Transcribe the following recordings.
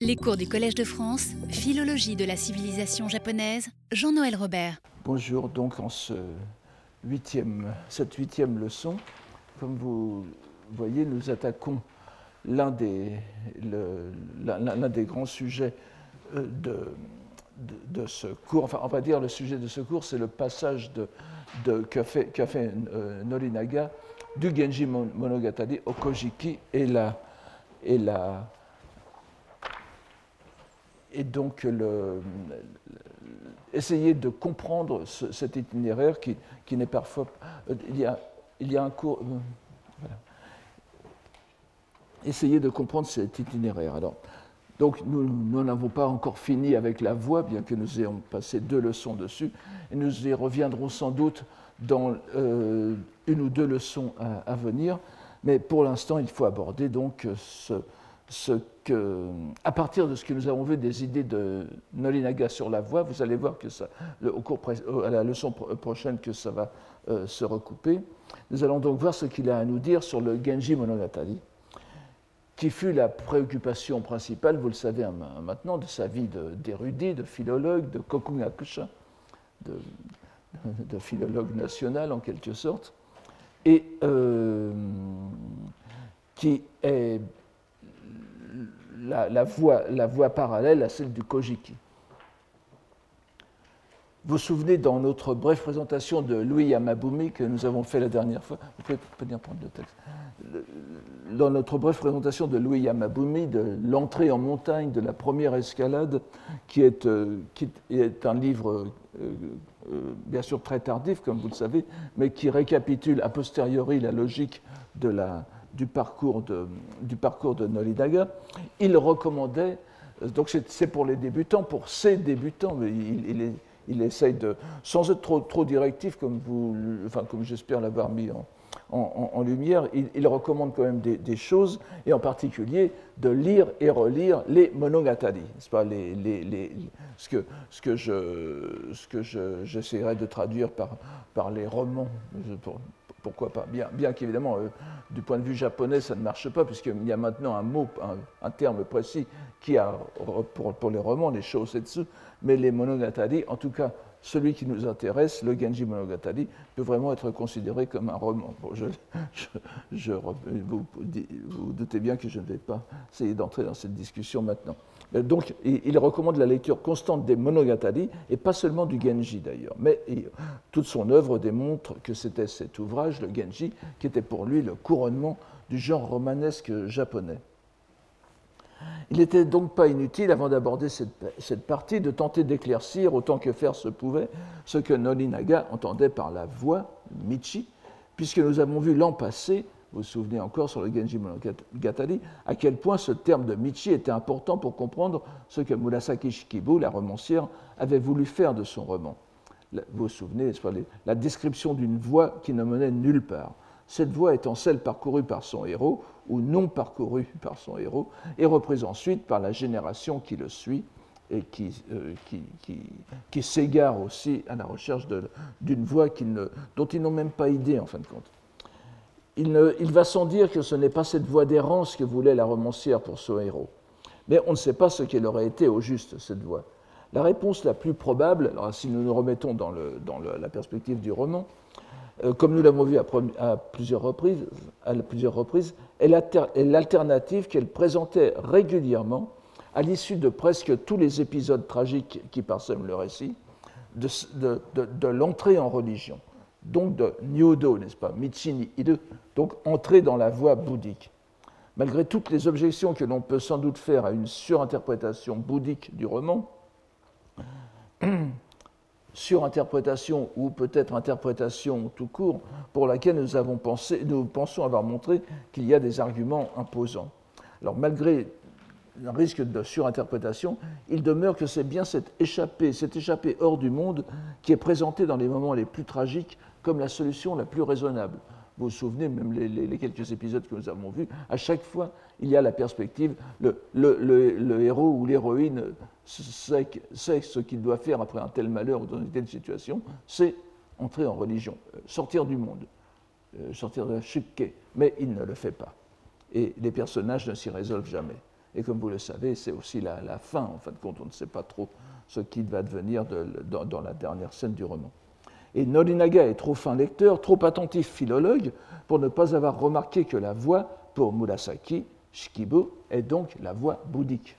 Les cours du Collège de France, Philologie de la civilisation japonaise, Jean-Noël Robert. Bonjour, donc en ce huitième, cette huitième leçon, comme vous voyez, nous attaquons l'un des, des grands sujets euh, de, de, ce cours. Enfin, on va dire le sujet de ce cours, c'est le passage de, de, fait, fait, euh, Norinaga du Genji Mon- Monogatari au Kojiki et la, et la, et donc essayer de comprendre ce- cet itinéraire qui, qui n'est parfois. euh, il, y a, il y a un cours. euh. Essayer de comprendre cet itinéraire. Alors, donc, nous nous n'avons pas encore fini avec la voix, bien que nous ayons passé deux leçons dessus, et nous y reviendrons sans doute dans euh, une ou deux leçons à, à venir. Mais pour l'instant, il faut aborder donc ce, ce à partir de ce que nous avons vu des idées de Nolinaga sur la voix, vous allez voir que ça, au cours pré- à la leçon pro- prochaine que ça va euh, se recouper. Nous allons donc voir ce qu'il a à nous dire sur le Genji Monogatari, qui fut la préoccupation principale, vous le savez hein, maintenant, de sa vie d'érudit, de, philologue, de kokugakusha, de, philologue national en quelque sorte, et euh, qui est la, voie, la voie parallèle à celle du Kojiki. Vous vous souvenez, dans notre brève présentation de Louis Yamabumi que nous avons fait la dernière fois, vous pouvez venir prendre le texte, dans notre brève présentation de Louis Yamabumi, de l'entrée en montagne de la première escalade, qui est, euh, qui est un livre euh, euh, bien sûr très tardif, comme vous le savez, mais qui récapitule a posteriori la logique de la, du, parcours de, du parcours de il recommandait, euh, donc c'est pour les débutants, pour ces débutants, mais il, il essaye de, sans être trop, trop directif, comme, enfin, comme j'espère l'avoir mis en, en- lumière, il, recommande quand même des, choses, et en particulier de lire et relire les monogatari, n'est-ce pas, les, les- les- ce que, ce que je- ce que je- j'essaierai de traduire par, par les romans, pourquoi pas, bien, qu'évidemment, euh, du point de vue japonais, ça ne marche pas, puisqu'il y a maintenant un mot, un, terme précis qui a, pour, les romans, les shosetsu, mais les monogatari, en tout cas, celui qui nous intéresse, le Genji Monogatari, peut vraiment être considéré comme un roman. Je- vous, vous doutez bien que je ne vais pas essayer d'entrer dans cette discussion maintenant. Mais Donc, il recommande la lecture constante des Monogatari, et pas seulement du Genji d'ailleurs. Mais toute son œuvre démontre que c'était cet ouvrage, le Genji, qui était pour lui le couronnement du genre romanesque japonais. Il n'était donc pas inutile, avant d'aborder cette, cette partie, de tenter d'éclaircir, autant que faire se pouvait, ce que Nolinaga entendait par la voix, Michi, puisque nous avons vu l'an passé, vous vous souvenez encore sur le Genji Monogatari, à quel point ce terme de Michi était important pour comprendre ce que Murasaki Shikibu, la romancière, avait voulu faire de son roman. Vous vous souvenez, la description d'une voie qui ne menait nulle part. Cette voie étant celle parcourue par son héros, ou non parcourue par son héros, et reprise ensuite par la génération qui le suit et qui, euh, qui, qui- s'égare aussi à la recherche d'une voie ne- dont ils n'ont même pas idée en fin de compte. Il, va sans dire que ce n'est pas cette voie d'errance que voulait la romancière pour son héros. Mais on ne sait pas ce qu'elle aurait été au juste, cette voie. La réponse la plus probable, alors si nous nous remettons dans, la perspective du roman, euh, comme nous l'avons vu à, plusieurs reprises, est l'alter- est l'alternative qu'elle présentait régulièrement à l'issue de presque tous les épisodes tragiques qui parsèment le récit, de l'entrée en religion, donc de Nyodo, n'est-ce pas, Michini Ide, donc entrer dans la voie bouddhique. Malgré toutes les objections que l'on peut sans doute faire à une surinterprétation bouddhique du roman, surinterprétation ou peut-être interprétation tout court pour laquelle nous, avons pensé, nous pensons avoir montré qu'il y a des arguments imposants. Alors malgré un risque de surinterprétation, il demeure que c'est bien cette échappée, cette échappée hors du monde qui est présentée dans les moments les plus tragiques comme la solution la plus raisonnable. Vous vous souvenez, même les, quelques épisodes que nous avons vus, à chaque fois, il y a la perspective, le, le- le- héros ou l'héroïne sait, sait ce qu'il doit faire après un tel malheur ou dans une telle situation, c'est entrer en religion, euh, sortir du monde, euh, sortir de la chukke, mais il ne le fait pas. Et les personnages ne s'y résolvent jamais. Et comme vous le savez, c'est aussi la, fin, en fin de compte, on ne sait pas trop ce qui va devenir dans, la dernière scène du roman. Et Norinaga est trop fin lecteur, trop attentif philologue, pour ne pas avoir remarqué que la voix, pour Murasaki, Shikibu, est donc la voix bouddhique.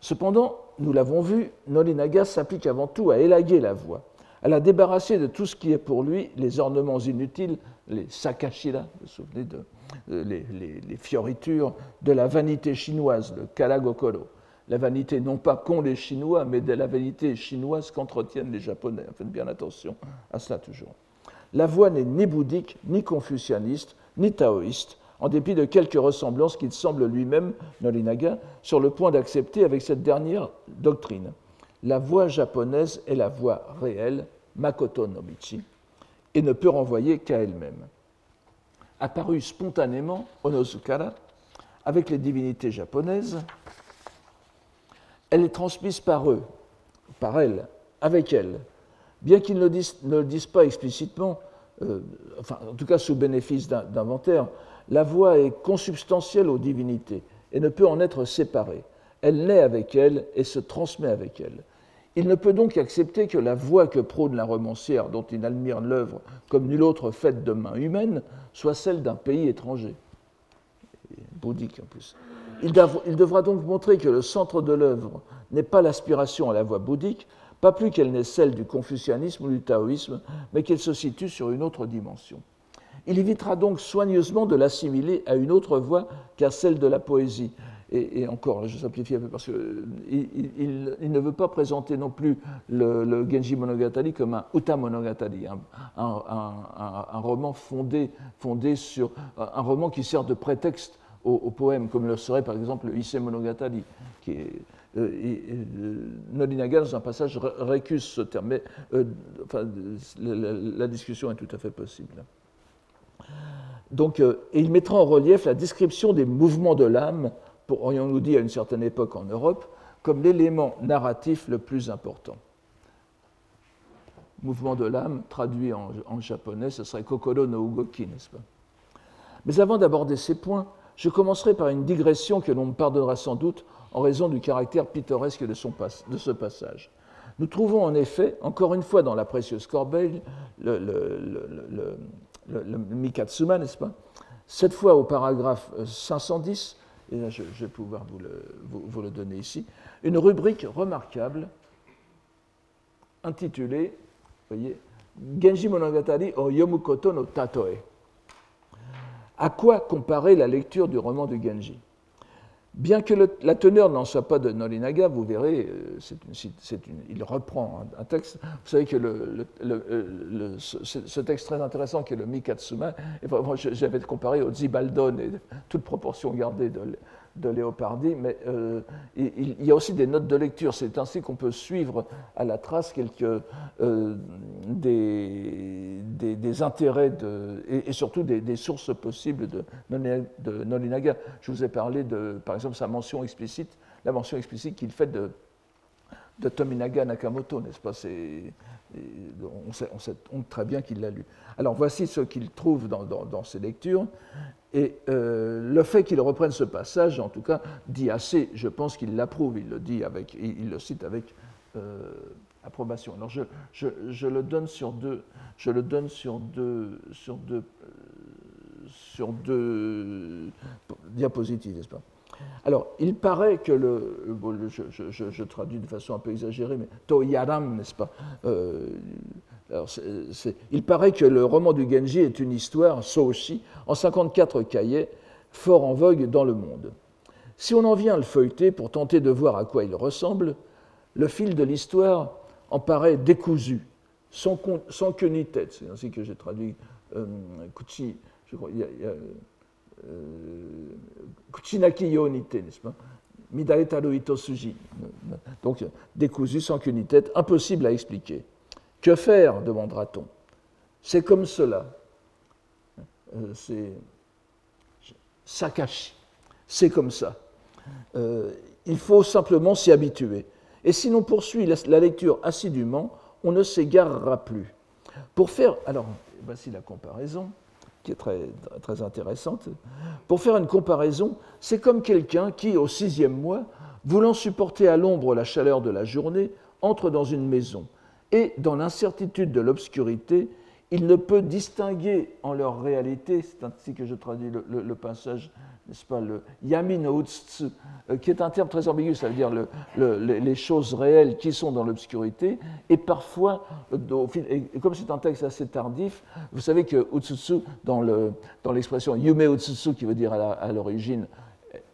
Cependant, nous l'avons vu, Norinaga s'applique avant tout à élaguer la voix, à la débarrasser de tout ce qui est pour lui les ornements inutiles, les sakashira, vous vous souvenez de, euh, les, fioritures de la vanité chinoise, le kalagokoro. La vanité non pas qu'ont les Chinois, mais de la vanité chinoise qu'entretiennent les Japonais. Faites bien attention à cela toujours. La voix n'est ni bouddhique, ni confucianiste, ni taoïste, en dépit de quelques ressemblances qu'il semble lui-même, Norinaga, sur le point d'accepter avec cette dernière doctrine. La voix japonaise est la voix réelle, Makoto no Michi, et ne peut renvoyer qu'à elle-même apparue spontanément, Onozukara, avec les divinités japonaises. Elle est transmise par eux, par elles, avec elles. Bien qu'ils ne, le disent pas explicitement, euh, en tout cas sous bénéfice d'inventaire, la voix est consubstantielle aux divinités et ne peut en être séparée. Elle naît avec elles et se transmet avec elles. Il ne peut donc accepter que la voix que prône la romancière, dont il admire l'œuvre comme nulle autre faite de main humaine, soit celle d'un pays étranger, bouddhique en plus. Il, devra donc montrer que le centre de l'œuvre n'est pas l'aspiration à la voix bouddhique, pas plus qu'elle n'est celle du confucianisme ou du taoïsme, mais qu'elle se situe sur une autre dimension. Il évitera donc soigneusement de l'assimiler à une autre voix qu'à celle de la poésie, et, encore, je simplifie un peu parce qu'il il, ne veut pas présenter non plus le, Genji Monogatari comme un Uta Monogatari, un, roman fondé, sur un roman qui sert de prétexte au, poème, comme le serait par exemple le Ise Monogatari, qui est, euh, euh, dans un passage, récuse ce terme, mais euh, enfin, la, discussion est tout à fait possible. Donc, et il mettra en relief la description des mouvements de l'âme aurions-nous dit à une certaine époque en Europe, comme l'élément narratif le plus important. Mouvement de l'âme, traduit en, japonais, ce serait Kokoro no Ugoki, n'est-ce pas? Mais avant d'aborder ces points, je commencerai par une digression que l'on me pardonnera sans doute en raison du caractère pittoresque de, ce passage. Nous trouvons en effet, encore une fois dans la précieuse corbeille, le, Mikatsuma, n'est-ce pas? Cette fois au paragraphe 510, et là je, vais pouvoir vous le, vous, le, donner ici, une rubrique remarquable intitulée, voyez, Genji Monogatari o Yomukoto no Tatoe. À quoi comparer la lecture du roman de Genji? Bien que la teneur n'en soit pas de Norinaga, vous verrez, euh, il reprend un, texte. Vous savez que ce, texte très intéressant qui est le Mikatsuma, j'avais comparé au Zibaldon, et toute proportion gardée de, de Léopardi, mais euh, il, y a aussi des notes de lecture. C'est ainsi qu'on peut suivre à la trace quelques euh, des, intérêts de, et, surtout des, sources possibles de, de, Nolinaga. Je vous ai parlé de, par exemple, sa mention explicite, la mention explicite qu'il fait de, de Tominaga Nakamoto, n'est-ce pas? On sait, très bien qu'il l'a lu. Alors voici ce qu'il trouve dans, ses lectures. Et euh, le fait qu'il reprenne ce passage, en tout cas, dit assez, je pense qu'il l'approuve, il le dit avec, il, le cite avec euh, approbation. Alors je, je, je, le donne sur deux, je le donne sur deux, sur deux, sur deux diapositives, n'est-ce pas? Alors, il paraît que le. je, traduis de façon un peu exagérée, mais Toyaram, n'est-ce pas euh, Il paraît que le roman du Genji est une histoire, Soshi, en 54 cahiers, fort en vogue dans le monde. Si on en vient à le feuilleter pour tenter de voir à quoi il ressemble, le fil de l'histoire en paraît décousu, sans, sans queue ni tête. C'est ainsi que j'ai traduit euh. Je crois, y a, euh, Kuchinaki Yonite, n'est-ce pas? Itosuji. Donc, décousu sans qu'une tête, impossible à expliquer. Que faire? demandera-t-on. C'est comme cela. Euh, c'est Sakashi. C'est comme ça. Euh, il faut simplement s'y habituer. Et si l'on poursuit la lecture assidûment, on ne s'égarera plus. Pour faire. Alors, voici la comparaison qui est très, très intéressante. Pour faire une comparaison, c'est comme quelqu'un qui, au sixième mois, voulant supporter à l'ombre la chaleur de la journée, entre dans une maison et, dans l'incertitude de l'obscurité, il ne peut distinguer en leur réalité, c'est ainsi que je traduis le, passage, n'est-ce pas, le yamin utsu, euh, qui est un terme très ambigu, ça veut dire les choses réelles qui sont dans l'obscurité, et parfois, et comme c'est un texte assez tardif, vous savez que utsutsu, dans l'expression yume utsutsu, qui veut dire à l'origine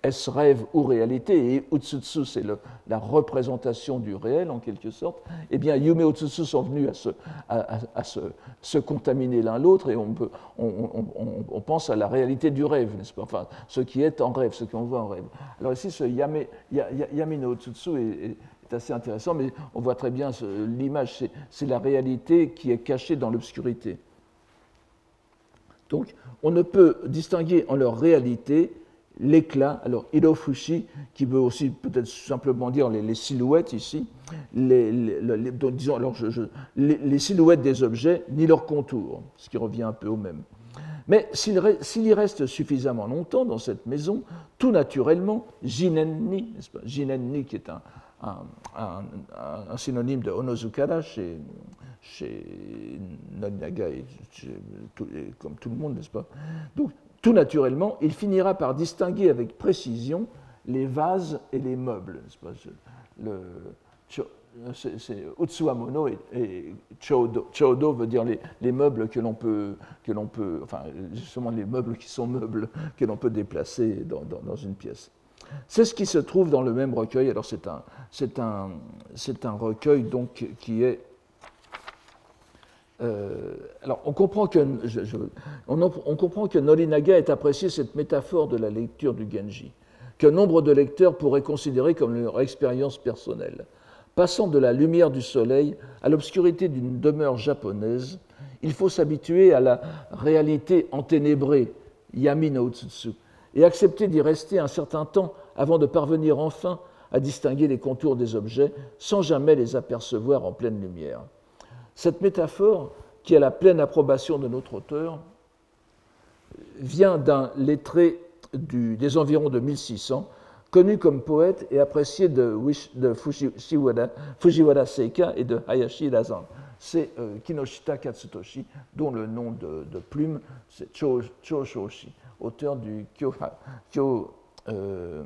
est-ce rêve ou réalité Et Utsutsu, c'est la représentation du réel, en quelque sorte. Eh bien, Yume et Utsutsu sont venus à se, contaminer l'un l'autre, et on, on, pense à la réalité du rêve, n'est-ce pas? Enfin, ce qui est en rêve, ce qu'on voit en rêve. Alors ici, ce Yame, Yame Utsutsu est, assez intéressant, mais on voit très bien l'image, c'est la réalité qui est cachée dans l'obscurité. Donc, on ne peut distinguer en leur réalité l'éclat, alors Hirofushi, qui veut aussi peut-être simplement dire les, silhouettes ici, les, disons, alors les, silhouettes des objets, ni leurs contours, ce qui revient un peu au même. Mais s'il y reste suffisamment longtemps dans cette maison, tout naturellement, Jinenni, n'est-ce pas? Jinenni qui est un, synonyme de Onozukara chez, chez Nanaga, et comme tout le monde, n'est-ce pas? Donc, tout naturellement, il finira par distinguer avec précision les vases et les meubles. Le, c'est Utsuamono et, et chodo. veut dire les, meubles que l'on peut, que l'on peut, enfin justement les meubles qui sont meubles que l'on peut déplacer dans, dans, une pièce. C'est ce qui se trouve dans le même recueil. Alors c'est un, c'est un, c'est un recueil donc qui est euh, alors, on comprend, que, que Norinaga ait apprécié cette métaphore de la lecture du Genji, qu'un nombre de lecteurs pourraient considérer comme leur expérience personnelle. Passant de la lumière du soleil à l'obscurité d'une demeure japonaise, il faut s'habituer à la réalité enténébrée, yami no et accepter d'y rester un certain temps avant de parvenir enfin à distinguer les contours des objets sans jamais les apercevoir en pleine lumière. Cette métaphore, qui a la pleine approbation de notre auteur, vient d'un lettré des environs de 1600, connu comme poète et apprécié de, Fujiwara, Seika et de Hayashi Razan. C'est euh, Kinoshita Katsutoshi, dont le nom de, plume, c'est Cho, Shoshi, auteur du Kyo, euh,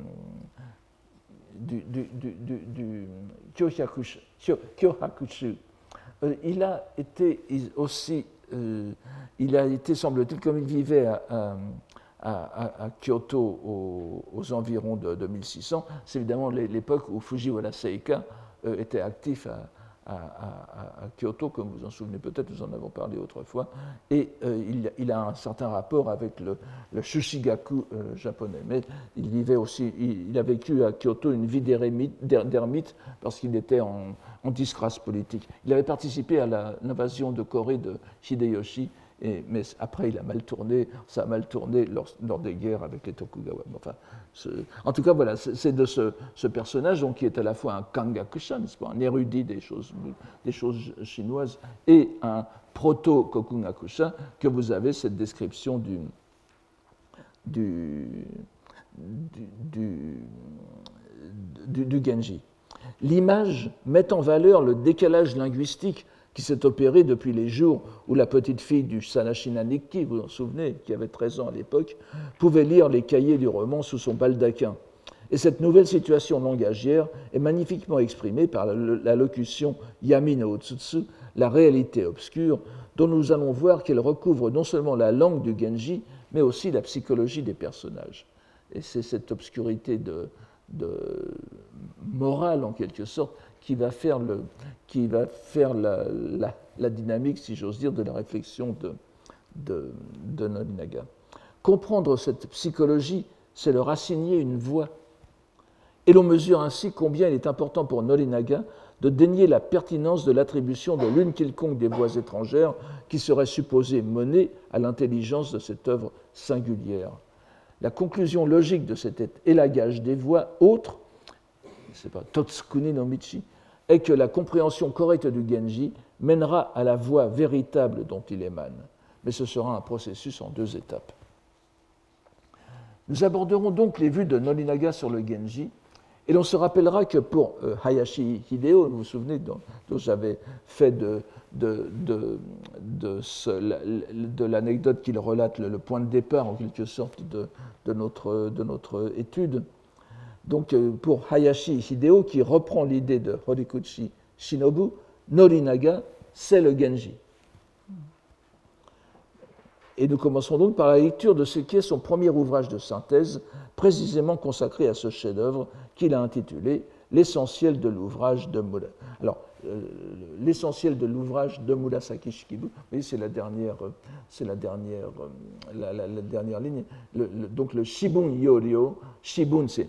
du, du, du, Kyohakushu, euh, il a été aussi, euh, il a été, semble-t-il, comme il vivait à, Kyoto aux, environs de, 1600, c'est évidemment l'époque où Fujiwara Seika euh, était actif à, Kyoto, comme vous en souvenez peut-être, nous en avons parlé autrefois, et il, a un certain rapport avec le, le Shushigaku japonais. Mais il vivait aussi, il, a vécu à Kyoto une vie d'ermite parce qu'il était en, disgrâce politique. Il avait participé à l'invasion de Corée de Hideyoshi mais après, il a mal tourné, ça a mal tourné lors, des guerres avec les Tokugawa. Enfin, en tout cas, voilà, c'est de ce, personnage qui est à la fois un kangakusha, un érudit des choses, chinoises, et un proto-kokugakusha, que vous avez cette description du, du, du, du, du Genji. L'image met en valeur le décalage linguistique qui s'est opéré depuis les jours où la petite fille du Sanashina Nikki, vous vous en souvenez, qui avait 13 ans à l'époque, pouvait lire les cahiers du roman sous son baldaquin. Et cette nouvelle situation langagière est magnifiquement exprimée par la locution Yami no Otsutsu, la réalité obscure, dont nous allons voir qu'elle recouvre non seulement la langue du Genji, mais aussi la psychologie des personnages. Et c'est cette obscurité de, de morale, en quelque sorte, qui va faire, le, qui va faire la, la, dynamique, si j'ose dire, de la réflexion de, de, de. Comprendre cette psychologie, c'est leur assigner une voix. Et l'on mesure ainsi combien il est important pour Norinaga de dénier la pertinence de l'attribution de l'une quelconque des voix étrangères qui serait supposée mener à l'intelligence de cette œuvre singulière. La conclusion logique de cet élagage des voix autres, c'est pas Totsukuni no Michi, est que la compréhension correcte du Genji mènera à la voix véritable dont il émane. mais ce sera un processus en deux étapes. Nous aborderons donc les vues de Norinaga sur le Genji, et l'on se rappellera que pour euh, Hayashi Hideo, vous vous souvenez dont, j'avais fait de, de, de, l'anecdote qu'il relate, le, point de départ en quelque sorte de, notre, de notre étude. Donc euh, pour Hayashi Hideo, qui reprend l'idée de Horikuchi Shinobu, Norinaga, c'est le Genji. Et nous commencerons donc par la lecture de ce qui est son premier ouvrage de synthèse, précisément consacré à ce chef-d'œuvre qu'il a intitulé L'essentiel de l'ouvrage de. Alors, euh, l'essentiel de l'ouvrage de Murasaki Shikibu, c'est la dernière, c'est la dernière, euh, la, dernière ligne. donc le Shibun Yorio, Shibun c'est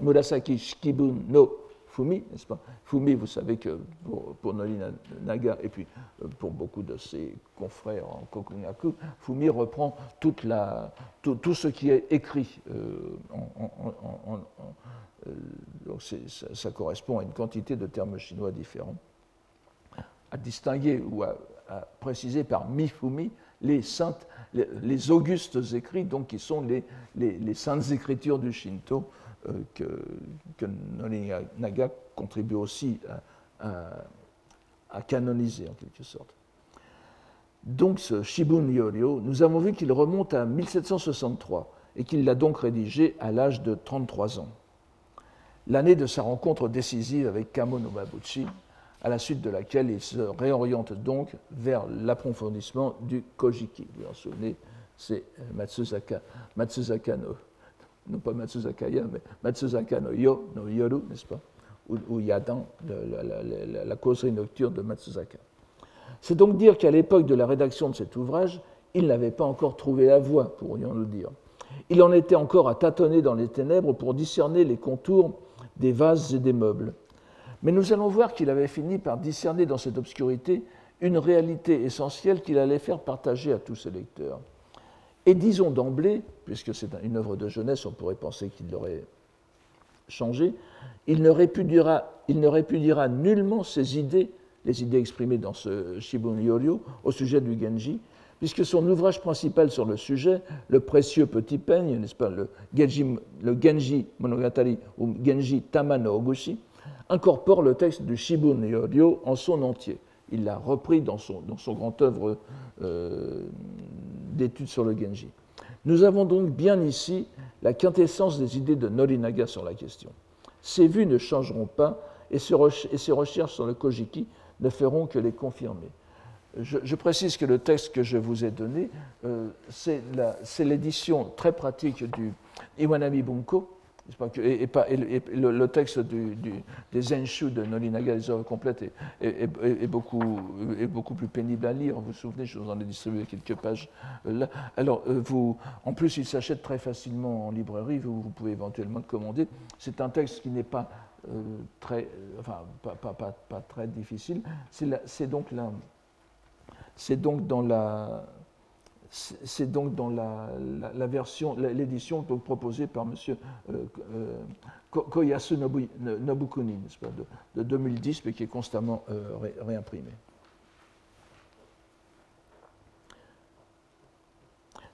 Murasaki Shikibu no Fumi, n'est-ce pas? Fumi, vous savez que pour, pour Naga et puis euh, pour beaucoup de ses confrères en Kokunaku, Fumi reprend toute la, tout, tout, ce qui est écrit. Euh, en, euh, donc ça, correspond à une quantité de termes chinois différents. À distinguer ou à, préciser par Mifumi les saintes, les, augustes écrits, donc qui sont les, saintes écritures du Shinto euh, que, que Naga contribue aussi à, canoniser en quelque sorte. Donc ce Shibun Yoryo, nous avons vu qu'il remonte à 1763 et qu'il l'a donc rédigé à l'âge de 33 ans. L'année de sa rencontre décisive avec Kamo Nomabuchi, à la suite de laquelle il se réoriente donc vers l'approfondissement du Kojiki. Vous vous en souvenez, c'est Matsuzaka, Matsuzaka no non pas Matsuzakaya, mais Matsuzaka no Yo, no Yoru, n'est-ce pas Où, il y a dans la, causerie nocturne de Matsuzaka. C'est donc dire qu'à l'époque de la rédaction de cet ouvrage, il n'avait pas encore trouvé la voie, pourrions-nous dire. Il en était encore à tâtonner dans les ténèbres pour discerner les contours des vases et des meubles. Mais nous allons voir qu'il avait fini par discerner dans cette obscurité une réalité essentielle qu'il allait faire partager à tous ses lecteurs. Et disons d'emblée, puisque c'est une œuvre de jeunesse, on pourrait penser qu'il l'aurait changé, il ne, répudiera, il ne répudiera nullement ses idées, les idées exprimées dans ce Shibun Yoryo, au sujet du Genji, puisque son ouvrage principal sur le sujet, le précieux petit peigne, n'est-ce pas, le Genji, Monogatari ou Genji Tamano Ogushi, incorpore le texte du Shibun Yoryo en son entier. Il l'a repris dans son, grand œuvre euh, d'études sur le Genji. Nous avons donc bien ici la quintessence des idées de Norinaga sur la question. Ces vues ne changeront pas et ces recherches sur le Kojiki ne feront que les confirmer. Je, précise que le texte que je vous ai donné, euh, c'est l'édition très pratique du Iwanami Bunko, et, le, texte des Zenshu de Norinaga, les œuvres complètes, est, beaucoup, plus pénible à lire. Vous vous souvenez, je vous en ai distribué quelques pages euh, là. Alors, euh, en plus, il s'achète très facilement en librairie, vous, pouvez éventuellement le commander. C'est un texte qui n'est pas très, enfin, pas, très difficile. C'est donc, là, c'est donc dans la c'est donc dans la, version, l'édition proposée par M. Euh, euh, Koyasu Nobukuni, de, 2010, mais qui est constamment euh, réimprimée.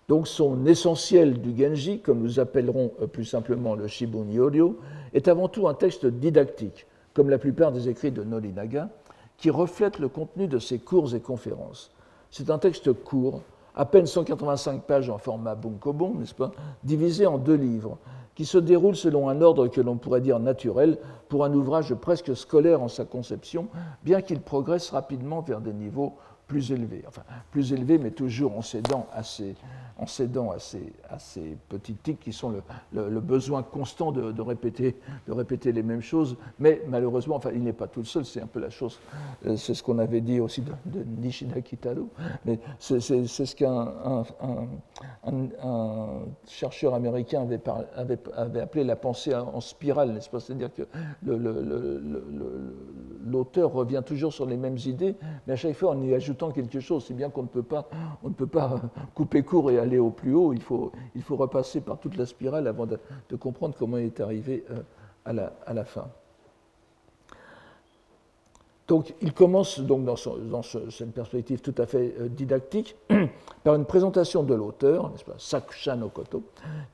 Donc son essentiel du Genji, comme nous appellerons plus simplement le Shibun Yoryo, est avant tout un texte didactique, comme la plupart des écrits de Norinaga, qui reflète le contenu de ses cours et conférences. C'est un texte court, à peine 185 pages en format bunkobon, n'est-ce pas, divisé en deux livres, qui se déroulent selon un ordre que l'on pourrait dire naturel pour un ouvrage presque scolaire en sa conception, bien qu'il progresse rapidement vers des niveaux plus élevé, enfin plus élevé, mais toujours en cédant à ces, en cédant à ces, à ces petits tics qui sont le, besoin constant de, de, répéter, de répéter les mêmes choses. Mais malheureusement, enfin, il n'est pas tout seul, c'est un peu la chose, euh, c'est ce qu'on avait dit aussi de, Nishida Kitaro, mais c'est ce qu'un un, un, chercheur américain avait, avait, appelé la pensée en spirale, n'est-ce pas? C'est-à-dire que l'auteur revient toujours sur les mêmes idées, mais à chaque fois on y ajoute quelque chose, c'est bien qu'on ne peut pas, on ne peut pas couper court et aller au plus haut. Il faut, il faut repasser par toute la spirale avant de, comprendre comment il est arrivé euh, à la, à la fin. Donc, il commence donc dans, cette perspective tout à fait euh, didactique par une présentation de l'auteur, n'est-ce pas, Koto,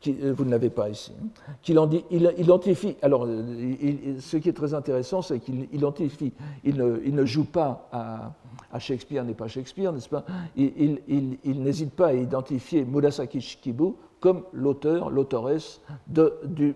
qui, euh, vous ne l'avez pas ici, hein, qui il, identifie. Alors, ce qui est très intéressant, c'est qu'il identifie. Il ne, joue pas à, Shakespeare, n'est pas Shakespeare, n'est-ce pas? Il, n'hésite pas à identifier Murasaki Shikibu comme l'auteur, l'autoresse du,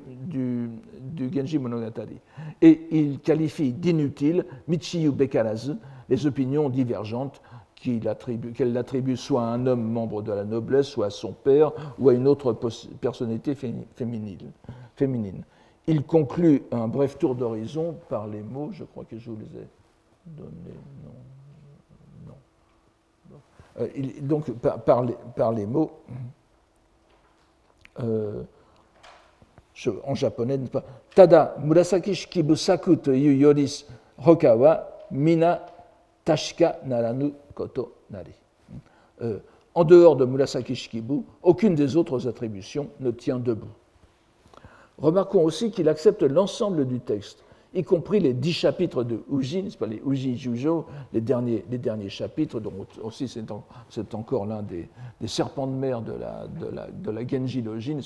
Genji Monogatari. Et il qualifie d'inutile Michiyu Bekarazu les opinions divergentes qu'elle attribue, soit à un homme membre de la noblesse, soit à son père, ou à une autre personnalité féminine. féminine. Il conclut un bref tour d'horizon par les mots, je crois que je vous les ai donnés. Euh, donc, par, les, par les mots. Euh, en japonais, Tada murasaki shikibu saku to yu yoris hoka mina tashika naranu koto nari. Euh, en dehors de Murasaki Shikibu, aucune des autres attributions ne tient debout. Remarquons aussi qu'il accepte l'ensemble du texte, y compris les dix chapitres de Uji, pas les Uji Jujo, les derniers, les derniers chapitres, dont aussi c'est, encore l'un des, serpents de mer de la, Genji Logi,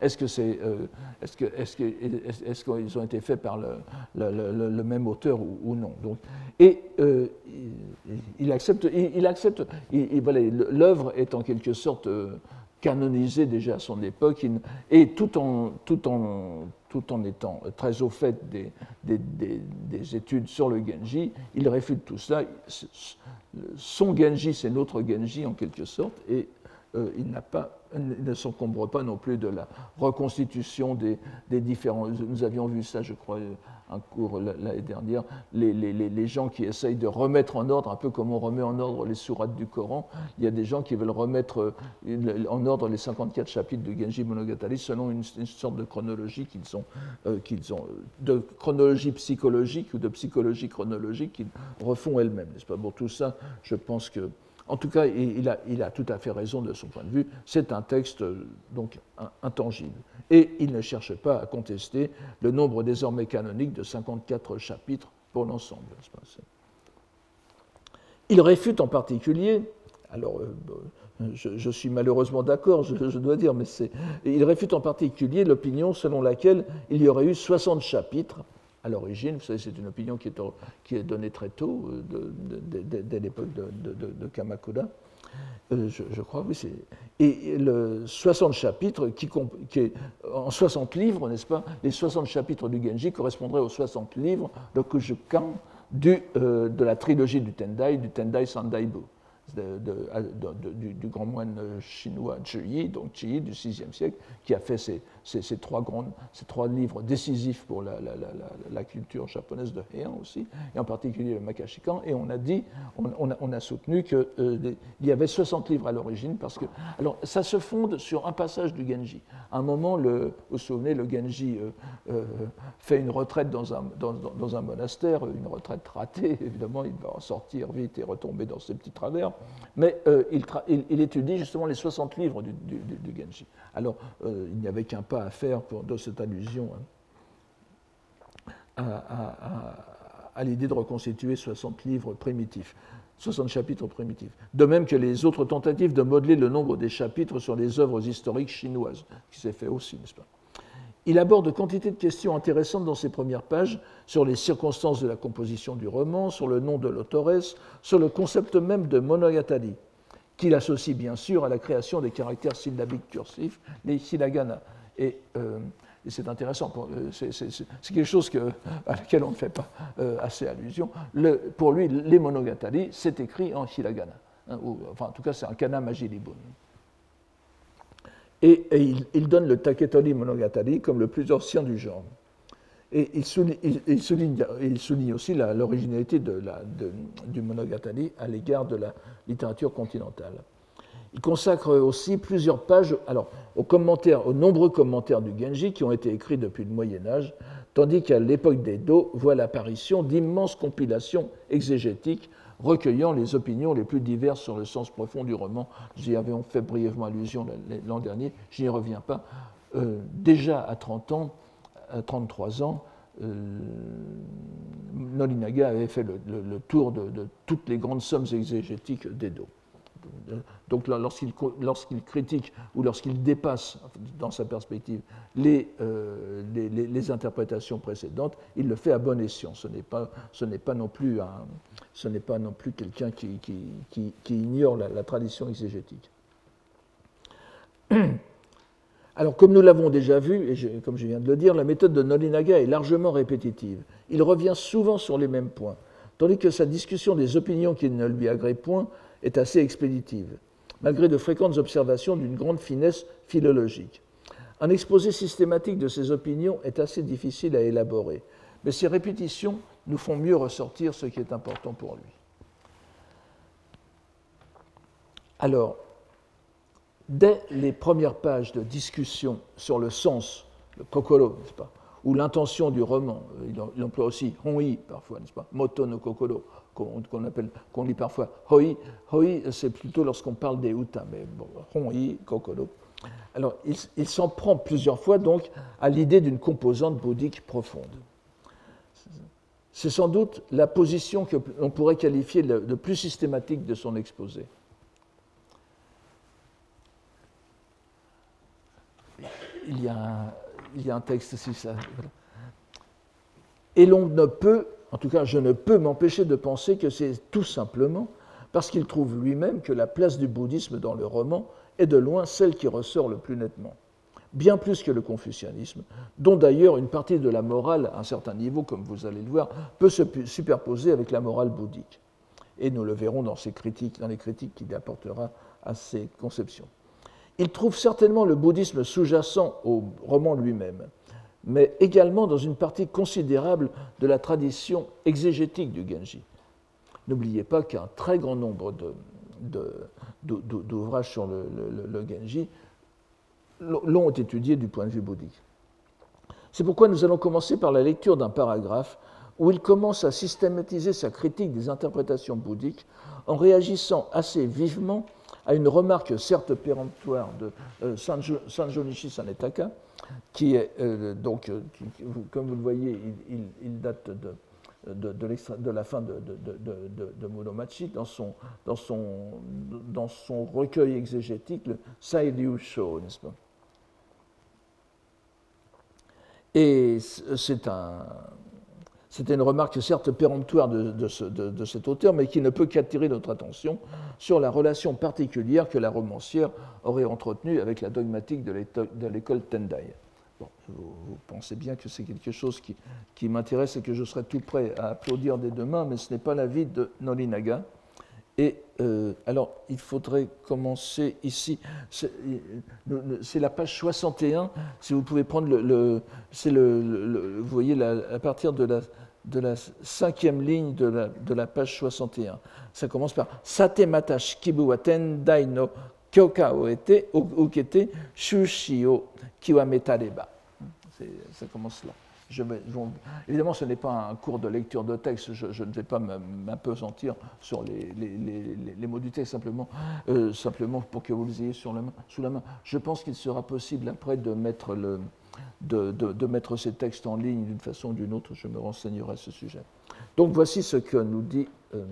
Est-ce que c'est, euh, est-ce qu'ils ont été faits par le, même auteur ou, non? Donc, Et euh, il, accepte, il, accepte, l'œuvre est en quelque sorte euh, canonisée déjà à son époque, et tout en, tout en tout en étant très au fait des, des, études sur le Genji, il réfute tout cela. Son Genji, c'est notre Genji en quelque sorte, et euh, il n'a pas ne s'encombre pas non plus de la reconstitution des, différents. Nous avions vu ça, je crois, un cours l'année dernière, les, les, les, gens qui essayent de remettre en ordre, un peu comme on remet en ordre les sourates du Coran. Il y a des gens qui veulent remettre euh, en ordre les 54 chapitres de Genji Monogatari selon une, sorte de chronologie qu'ils ont, euh, ont, de chronologie psychologique ou de psychologie chronologique qu'ils refont elles-mêmes. N'est-ce pas? Pour tout ça, je pense que en tout cas, il a, tout à fait raison de son point de vue. C'est un texte euh, donc intangible. Et il ne cherche pas à contester le nombre désormais canonique de 54 chapitres pour l'ensemble. Il réfute en particulier, alors euh, je, suis malheureusement d'accord, je, je, dois dire, mais il réfute en particulier l'opinion selon laquelle il y aurait eu 60 chapitres à l'origine. Vous savez, c'est une opinion qui est, donnée très tôt, euh, dès l'époque de, Kamakura. Euh, je, crois, oui. Et le 60 chapitres, qui, est en 60 livres, n'est-ce pas? Les 60 chapitres du Genji correspondraient aux 60 livres de Kujukan du, euh, de la trilogie du Tendai, du Tendai Sandaibu du, grand moine chinois Yi, donc Yi du VIe siècle, qui a fait ces, trois, grandes, ces trois livres décisifs pour la, culture japonaise de Heian aussi, et en particulier le Makashikan. Et on a dit, on, a, soutenu qu'il euh, y avait 60 livres à l'origine, parce que. Alors, ça se fonde sur un passage du Genji. À un moment, vous vous souvenez, le Genji euh, euh, fait une retraite dans un, dans, un monastère, une retraite ratée, évidemment, il va en sortir vite et retomber dans ses petits travers mais il, étudie justement les 60 livres du, Genji. Alors, il n'y avait qu'un pas à faire pour, de cette allusion hein, à, l'idée de reconstituer 60 livres primitifs. 60 chapitres primitifs. De même que les autres tentatives de modeler le nombre des chapitres sur les œuvres historiques chinoises, qui s'est fait aussi, n'est-ce pas il aborde quantité de questions intéressantes dans ses premières pages sur les circonstances de la composition du roman, sur le nom de l'autoresse, sur le concept même de monogatari, qu'il associe bien sûr à la création des caractères syllabiques cursifs, les hiragana. Et, euh, c'est intéressant, euh, c'est quelque chose à laquelle on ne fait pas euh, assez allusion. pour lui, les monogatari, c'est écrit en hiragana. Hein, enfin, en tout cas, c'est un kana majiribun. Et, il, donne le Taketori Monogatari comme le plus ancien du genre. Et il souligne, aussi l'originalité du Monogatari à l'égard de la littérature continentale. Il consacre aussi plusieurs pages alors, aux, nombreux commentaires du Genji qui ont été écrits depuis le Moyen Âge, tandis qu'à l'époque des Do voit l'apparition d'immenses compilations exégétiques recueillant les opinions les plus diverses sur le sens profond du roman. J'y avais fait brièvement allusion l'an dernier, je n'y reviens pas. Euh, déjà à 30 ans, à 33 ans, euh, Nolinaga avait fait le, tour de, toutes les grandes sommes exégétiques d'Edo. Donc lorsqu'il critique ou lorsqu'il dépasse, dans sa perspective, les, euh, les, interprétations précédentes, il le fait à bon escient. Ce n'est pas, pas, non plus plus quelqu'un qui, qui, ignore la, tradition exégétique. Alors, comme nous l'avons déjà vu, et comme je viens de le dire, la méthode de Nolinaga est largement répétitive. Il revient souvent sur les mêmes points, tandis que sa discussion des opinions qui ne lui agréent point est assez expéditive, malgré de fréquentes observations d'une grande finesse philologique. Un exposé systématique de ses opinions est assez difficile à élaborer, mais ses répétitions nous font mieux ressortir ce qui est important pour lui. Alors, dès les premières pages de discussion sur le sens, le kokoro, n'est-ce pas, ou l'intention du roman, il emploie aussi hon-i parfois, n'est-ce pas, moto no kokoro, qu'on appelle, qu'on lit parfois hoi. Hoi, c'est plutôt lorsqu'on parle des uta, mais bon, hon-i, kokoro. Alors, il, s'en prend plusieurs fois donc à l'idée d'une composante bouddhique profonde. C'est sans doute la position que l'on pourrait qualifier de, plus systématique de son exposé. Il y a un, il y a un texte ici. Ça, Et l'on ne peut en tout cas, je ne peux m'empêcher de penser que c'est tout simplement parce qu'il trouve lui-même que la place du bouddhisme dans le roman est de loin celle qui ressort le plus nettement, bien plus que le confucianisme, dont d'ailleurs une partie de la morale, à un certain niveau, comme vous allez le voir, peut se superposer avec la morale bouddhique. Et nous le verrons dans, ses critiques, dans les critiques qu'il apportera à ces conceptions. Il trouve certainement le bouddhisme sous-jacent au roman lui-même, mais également dans une partie considérable de la tradition exégétique du Genji. N'oubliez pas qu'un très grand nombre d'ouvrages sur le, Genji l'ont étudié du point de vue bouddhique. C'est pourquoi nous allons commencer par la lecture d'un paragraphe où il commence à systématiser sa critique des interprétations bouddhiques en réagissant assez vivement à une remarque certes péremptoire de euh, Sanjonishi Sanetaka, qui est euh, donc, euh, comme vous le voyez, il, date de, de, de, la fin de, de, Muromachi dans son, dans, son, dans son recueil exégétique, le Sairyu n'est-ce pas? Et c'est un, c'était une remarque certes péremptoire de, cet auteur, mais qui ne peut qu'attirer notre attention sur la relation particulière que la romancière aurait entretenue avec la dogmatique de l'école Tendai. vous, pensez bien que c'est quelque chose qui, m'intéresse et que je serais tout prêt à applaudir dès demain, mais ce n'est pas l'avis de Nolinaga. Et euh, alors, il faudrait commencer ici. C'est la page 61. Si vous pouvez prendre le. c'est le, vous voyez, à partir de la, de la cinquième ligne de la, de la page 61. Ça commence par Satemata shikibu wa tendai no kyoka o ete, ukete shushi kiwametareba. Ça commence là. Évidemment, ce n'est pas un cours de lecture de texte, je, ne vais pas m'apesantir sur les, les, les, mots du texte, simplement, euh, simplement pour que vous les ayez sur la main, sous la main. Je pense qu'il sera possible après de mettre, le, de, de, mettre ces textes en ligne d'une façon ou d'une autre, je me renseignerai à ce sujet. Donc voici ce que nous dit, euh,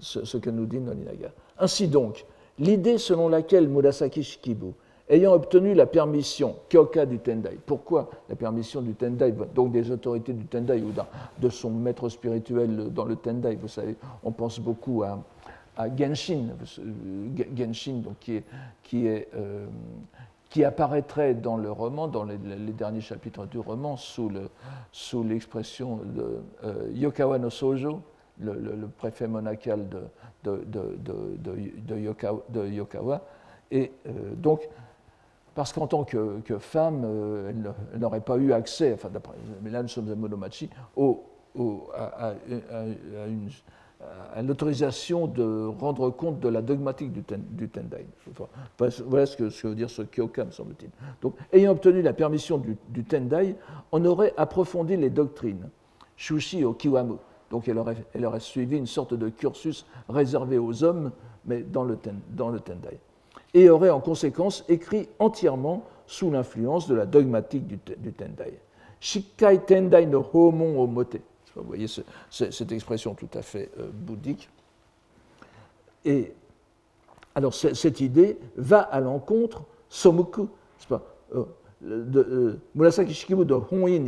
ce, que nous dit Noninaga. Ainsi donc, l'idée selon laquelle Murasaki Shikibu ayant obtenu la permission Kyoka du Tendai. Pourquoi la permission du Tendai Donc des autorités du Tendai ou de son maître spirituel dans le Tendai. Vous savez, on pense beaucoup à, Genshin, Genshin donc, qui, est, qui, est, euh, qui apparaîtrait dans le roman, dans les, derniers chapitres du roman, sous l'expression de euh, Yokawa no Sojo, le, préfet monacal de, Yokawa. Et euh, donc, parce qu'en tant que, femme, euh, elle, n'aurait pas eu accès, enfin, mais là nous sommes à Monomachi, à, l'autorisation de rendre compte de la dogmatique du, Tendai. voilà ce que, veut dire ce Kyoka, me semble-t-il. Donc, ayant obtenu la permission du, Tendai, on aurait approfondi les doctrines, Shushi au Kiwamu. Donc elle aurait, suivi une sorte de cursus réservé aux hommes, mais dans le, Tendai et aurait en conséquence écrit entièrement sous l'influence de la dogmatique du, Tendai. Shikai Tendai no Homon o Mote. Vous voyez cette expression tout à fait bouddhique. Et alors cette idée va à l'encontre, pas, de euh, Murasaki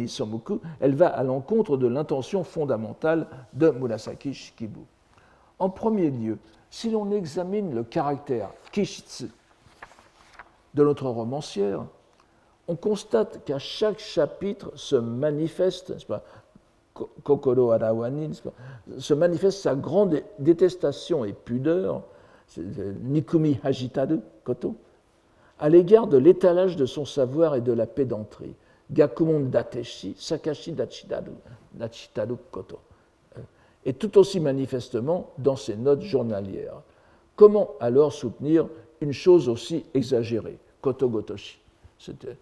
Somuku, elle va à l'encontre de l'intention fondamentale de Murasaki Shikibu. En premier lieu, si l'on examine le caractère kishitsu de notre romancière, on constate qu'à chaque chapitre se manifeste, Kokoro Arawani, se manifeste sa grande détestation et pudeur, Nikumi Hajitaru Koto, à l'égard de l'étalage de son savoir et de la pédanterie. Gakumon Dateshi, Sakashi Dachitaru Koto. Euh, et tout aussi manifestement dans ses notes journalières. Comment alors soutenir une chose aussi exagérée? Koto Gotoshi. C'était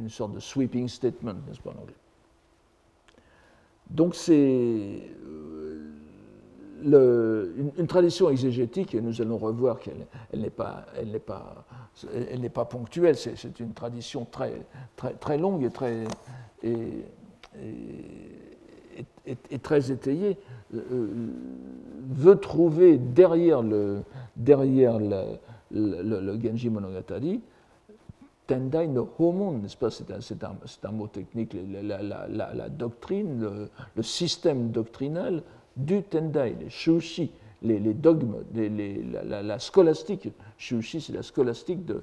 une sorte de sweeping statement, n'est-ce pas en anglais? Donc c'est euh, une, tradition exégétique, et nous allons revoir qu'elle elle, n'est pas, elle pas, elle pas ponctuelle, c'est une tradition très, longue et très, étayée, euh, veut trouver derrière le, derrière le, Genji Monogatari Tendai no Homon, n'est-ce pas? C'est un, mot technique, la, doctrine, le, système doctrinal du Tendai, les Shushi, les, dogmes, la, scolastique. Shushi, c'est la scolastique du,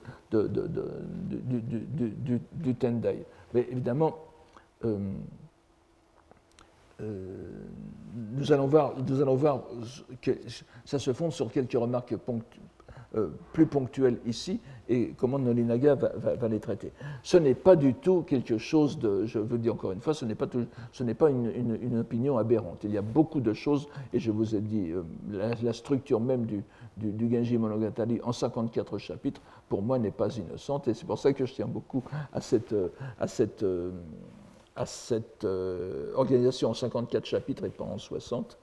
Tendai. Mais évidemment, euh, euh, nous, allons voir, ça se fonde sur quelques remarques ponctuelles euh, plus ponctuelles ici et comment Nolinaga va, les traiter. Ce n'est pas du tout quelque chose de, je veux dire encore une fois, ce n'est pas, ce n'est pas une, opinion aberrante. Il y a beaucoup de choses, et je vous ai dit, euh, la, structure même du, du, Genji Monogatari en 54 chapitres, pour moi, n'est pas innocente, et c'est pour ça que je tiens beaucoup à cette, à cette à cette euh, organisation en 54 chapitres et pas en 60,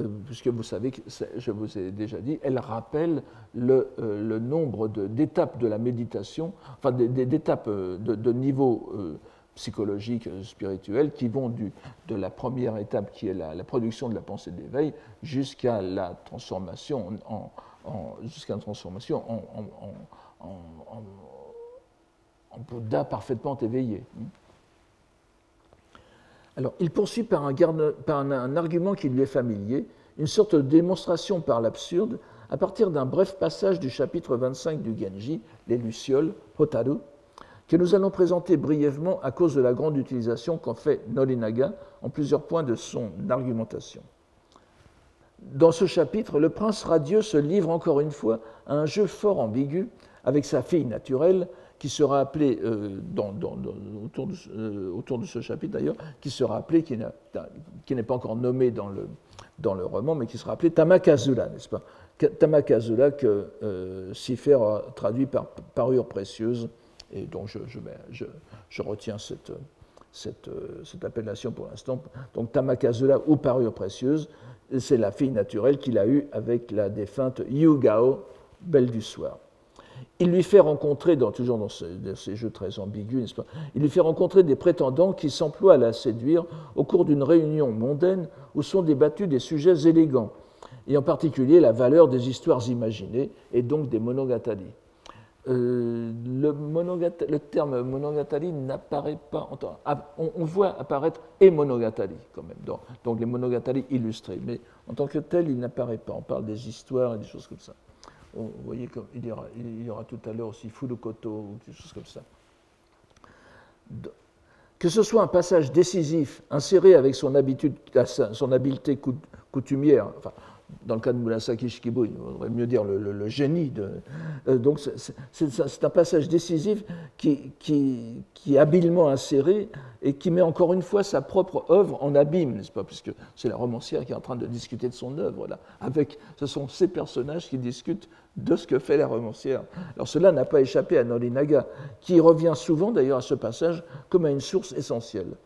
euh, puisque vous savez, que je vous ai déjà dit, elle rappelle le, euh, nombre d'étapes de, la méditation, enfin d'étapes de, de, niveau psychologique, spirituel, qui vont du, de la première étape qui est la, production de la pensée d'éveil jusqu'à la transformation en, jusqu'à transformation en, en Bouddha parfaitement éveillé. Alors, il poursuit par un, argument qui lui est familier, une sorte de démonstration par l'absurde, à partir d'un bref passage du chapitre 25 du Genji, les Lucioles, Hotaru, que nous allons présenter brièvement à cause de la grande utilisation qu'en fait Norinaga en plusieurs points de son argumentation. Dans ce chapitre, le prince radieux se livre encore une fois à un jeu fort ambigu avec sa fille naturelle, qui sera appelé, euh, autour, de, euh, autour, de, ce chapitre d'ailleurs, qui sera appelé, qui n'est pas encore nommé dans le, dans le roman, mais qui sera appelé Tamakazula, n'est-ce pas? Tamakazula que euh, a traduit par parure précieuse, et donc je, retiens cette, cette, cette, appellation pour l'instant. Donc Tamakazula ou parure précieuse, c'est la fille naturelle qu'il a eue avec la défunte Yugao, belle du soir il lui fait rencontrer, toujours dans ces, jeux très ambigus, il lui fait rencontrer des prétendants qui s'emploient à la séduire au cours d'une réunion mondaine où sont débattus des sujets élégants, et en particulier la valeur des histoires imaginées et donc des monogatari. Euh, le, le, terme monogatari n'apparaît pas. Ah, on, voit apparaître et monogatari quand même, donc, donc les monogatari illustrés, mais en tant que tel, il n'apparaît pas. On parle des histoires et des choses comme ça vous voyez qu'il y, il y aura tout à l'heure aussi Furukoto ou des choses comme ça. Que ce soit un passage décisif, inséré avec son, habitude, son habileté coutumière, dans le cas de Murasaki Shikibu, il faudrait mieux dire le, génie. Euh, donc c'est un passage décisif qui, est habilement inséré et qui met encore une fois sa propre œuvre en abîme, n'est-ce pas Puisque c'est la romancière qui est en train de discuter de son œuvre. Là, avec, ce sont ces personnages qui discutent de ce que fait la romancière. Alors cela n'a pas échappé à Norinaga, qui revient souvent d'ailleurs à ce passage comme à une source essentielle.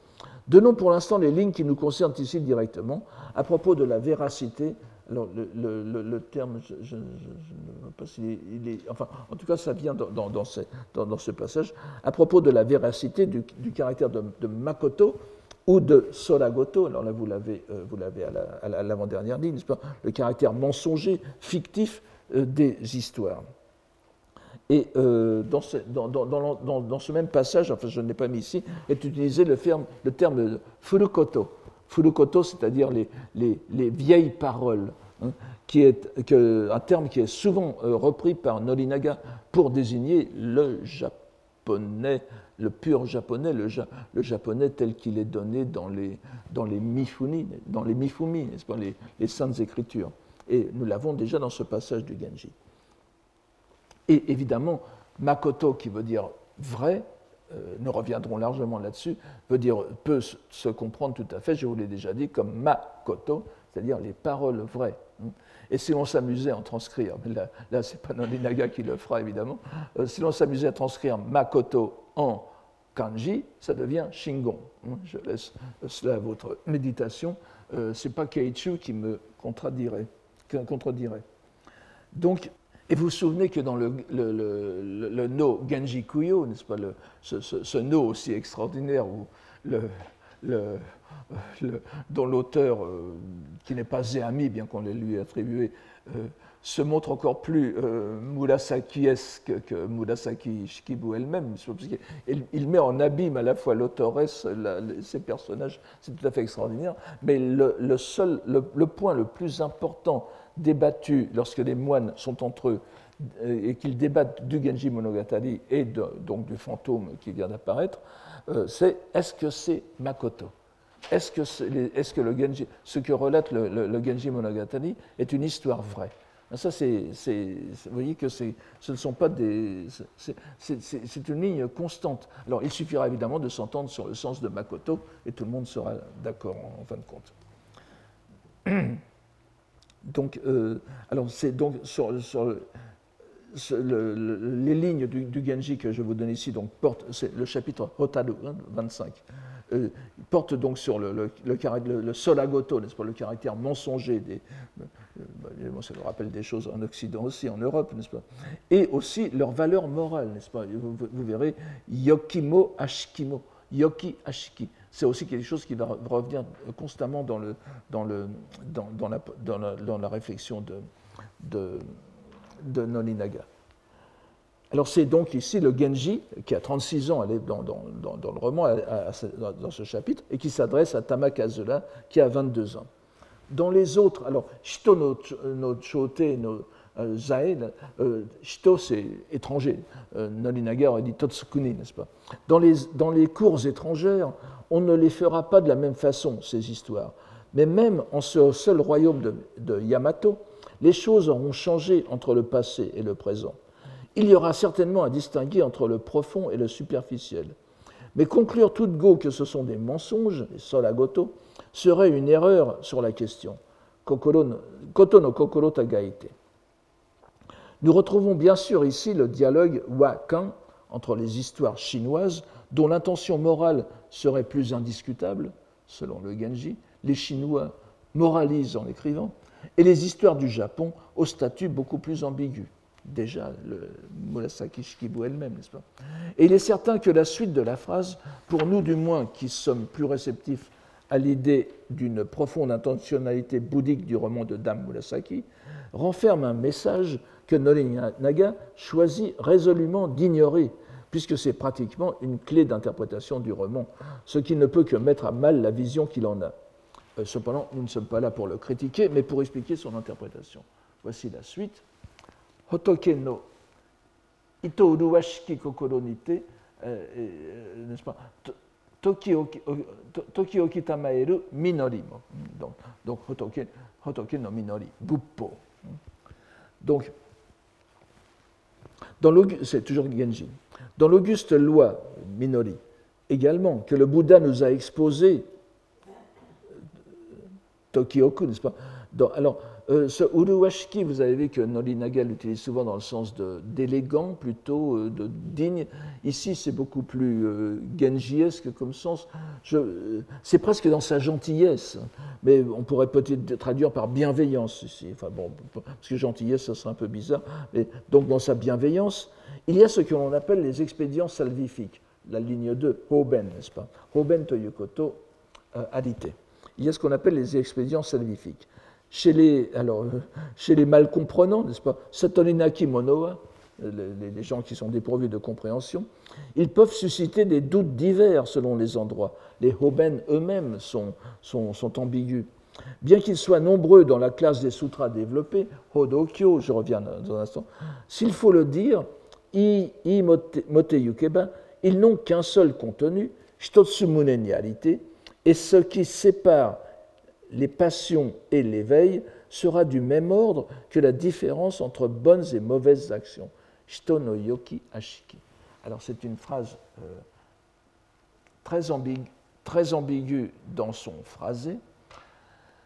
Donnons pour l'instant les lignes qui nous concernent ici directement à propos de la véracité alors, le, terme, je, ne sais pas s'il est, Enfin, en tout cas, ça vient dans, ce, passage, à propos de la véracité du, caractère de, Makoto ou de Soragoto, alors là vous l'avez, vous l'avez à l'avant-dernière ligne, le caractère mensonger, fictif des histoires. Et dans, ce, dans, ce, même passage, enfin je ne l'ai pas mis ici, est utilisé le, le terme furukoto. Furukoto, c'est-à-dire les, vieilles paroles, hein, qui est un terme qui est souvent repris par Norinaga pour désigner le japonais, le pur japonais, le, japonais tel qu'il est donné dans les, dans les mifuni, dans les mifumi, pas, les, les saintes écritures. Et nous l'avons déjà dans ce passage du Genji. Et évidemment, Makoto, qui veut dire vrai, euh, nous reviendrons largement là-dessus, veut dire, peut se comprendre tout à fait, je vous l'ai déjà dit, comme Makoto, c'est-à-dire les paroles vraies. Et si l'on s'amusait à en transcrire, mais là, là ce n'est pas Nolinaga qui le fera évidemment, euh, si l'on s'amusait à transcrire Makoto en kanji, ça devient Shingon. Je laisse cela à votre méditation. Euh, ce n'est pas Keichu qui me contredirait. Donc, et vous vous souvenez que dans le, le, no Genji Kuyo, n'est-ce pas, ce, ce, no aussi extraordinaire où dont l'auteur, euh, qui n'est pas Zéami, bien qu'on le lui attribué, euh, se montre encore plus euh, Murasaki-esque que Murasaki Shikibu elle-même. Il, met en abîme à la fois l'autoresse, ses personnages, c'est tout à fait extraordinaire. Mais le, seul, le, point le plus important débattu lorsque les moines sont entre eux euh, et qu'ils débattent du Genji Monogatari et donc du fantôme qui vient d'apparaître, euh, c'est est-ce que c'est Makoto? Est-ce que, est, que le Genji, ce que relate le, Genji Monogatari est une histoire vraie? Ça, c'est, vous voyez que ce ne sont pas des. C'est une ligne constante. Alors, il suffira évidemment de s'entendre sur le sens de Makoto et tout le monde sera d'accord en, fin de compte. Donc, euh, alors c'est donc sur, les lignes du, Genji que je vous donne ici, donc c'est le chapitre Hotaru 25, hein, euh, porte donc sur le, solagoto, n'est-ce pas, le caractère mensonger des. Euh, ça nous rappelle des choses en Occident aussi, en Europe, n'est-ce pas Et aussi leur valeur morale, n'est-ce pas vous, verrez, yokimo ashikimo, yoki ashiki c'est aussi quelque chose qui va revenir constamment dans, la, réflexion de, de Nolinaga. Alors c'est donc ici le Genji, qui a 36 ans dans, dans, dans le roman, dans ce chapitre, et qui s'adresse à Tamakazula, qui a 22 ans. Dans les autres, alors Shito no, no Chote no euh, Zae, euh, Shito c'est étranger, euh, aurait dit Totsukuni, n'est-ce pas? Dans les, dans les cours étrangères, on ne les fera pas de la même façon, ces histoires. Mais même en ce seul royaume de, Yamato, les choses auront changé entre le passé et le présent. Il y aura certainement à distinguer entre le profond et le superficiel. Mais conclure toute go que ce sont des mensonges, les solagoto, serait une erreur sur la question. Koto no. Nous retrouvons bien sûr ici le dialogue wa-kan entre les histoires chinoises dont l'intention morale serait plus indiscutable, selon le Genji, les Chinois moralisent en écrivant, et les histoires du Japon au statut beaucoup plus ambigu. Déjà, le Murasaki Shikibu elle-même, n'est-ce pas? Et il est certain que la suite de la phrase, pour nous du moins qui sommes plus réceptifs à l'idée d'une profonde intentionnalité bouddhique du roman de Dame Murasaki, renferme un message que Naga choisit résolument d'ignorer puisque c'est pratiquement une clé d'interprétation du roman, ce qui ne peut que mettre à mal la vision qu'il en a. Euh, cependant, nous ne sommes pas là pour le critiquer, mais pour expliquer son interprétation. Voici la suite. Hotoke no ito uruwashiki kokoro nite, euh, euh, n'est-ce pas? Toki okitamaeru minori mo. Donc, donc hotoke, hotoke no minori, buppo. Donc, c'est toujours Genji. Dans l'auguste loi Minori, également, que le Bouddha nous a exposé, Tokioku, n'est-ce pas? Alors, euh, ce uruwashiki, vous avez vu que Norinaga l'utilise souvent dans le sens d'élégant, plutôt euh, de digne. Ici, c'est beaucoup plus euh, genjiesque comme sens. c'est presque dans sa gentillesse, mais on pourrait peut-être traduire par bienveillance ici. Enfin bon, parce que gentillesse, ça serait un peu bizarre. Mais, donc, dans sa bienveillance, il y a ce que l'on appelle les expédients salvifiques. La ligne 2, Hoben, n'est-ce pas? Hoben Toyokoto alité. Il y a ce qu'on appelle les expédients salvifiques. Chez les, alors, chez les mal comprenants, n'est-ce pas, Satolinaki Monoa, les, gens qui sont dépourvus de compréhension, ils peuvent susciter des doutes divers selon les endroits. Les Hoben eux-mêmes sont, sont, ambigus. Bien qu'ils soient nombreux dans la classe des sutras développés, Hodokyo, je reviens dans un instant, s'il faut le dire, I, I mote, Yukeba, ils n'ont qu'un seul contenu, Shitotsu Munenialité, et ce qui sépare les passions et l'éveil sera du même ordre que la différence entre bonnes et mauvaises actions. Shito no yoki ashiki. Alors c'est une phrase euh, très, ambiguë, dans son phrasé,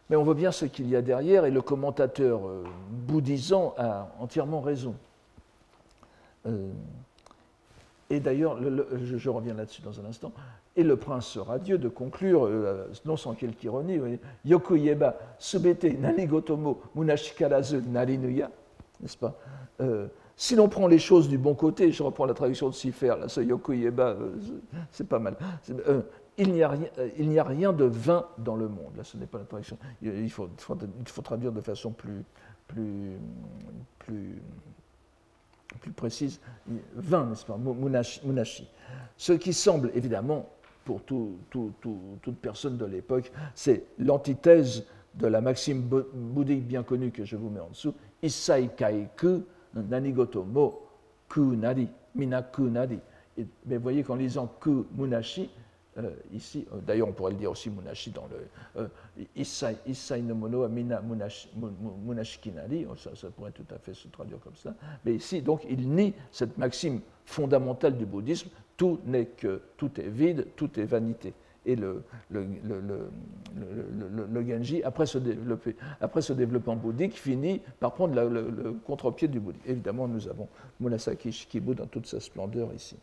mais on voit bien ce qu'il y a derrière et le commentateur euh, bouddhisant a entièrement raison. Euh, et d'ailleurs, je, reviens là-dessus dans un instant, et le prince sera Dieu de conclure, euh, non sans quelque ironie, Yokuyeba subete nanigotomo munashikarazu narinuya, n'est-ce pas euh, Si l'on prend les choses du bon côté, je reprends la traduction de Sifer, là, ce Yokuyeba, euh, c'est pas mal. il n'y a, rien, a rien de vain dans le monde. Là, ce n'est pas la traduction. Il faut, il traduire de façon plus, plus, plus plus précise, vain, n'est-ce pas, munashi. Ce qui semble évidemment pour toute personne de l'époque, c'est l'antithèse de la maxime bouddhique bien connue que je vous mets en dessous, Issai Kaiku Nanigoto Mo Ku Nari, Mina Ku Nari. Mais vous voyez qu'en lisant Ku Munashi, euh, ici, euh, d'ailleurs on pourrait le dire aussi Munashi dans le euh, Issai, no Mono Mina Munashi, munashi Kinari, oh, ça, pourrait tout à fait se traduire comme ça. Mais ici, donc, il nie cette maxime fondamentale du bouddhisme tout n'est que, tout est vide, tout est vanité. Et le, le, Genji, après ce, après ce, développement bouddhique, finit par prendre le, contre-pied du bouddhisme. Évidemment, nous avons Murasaki Shikibu dans toute sa splendeur ici.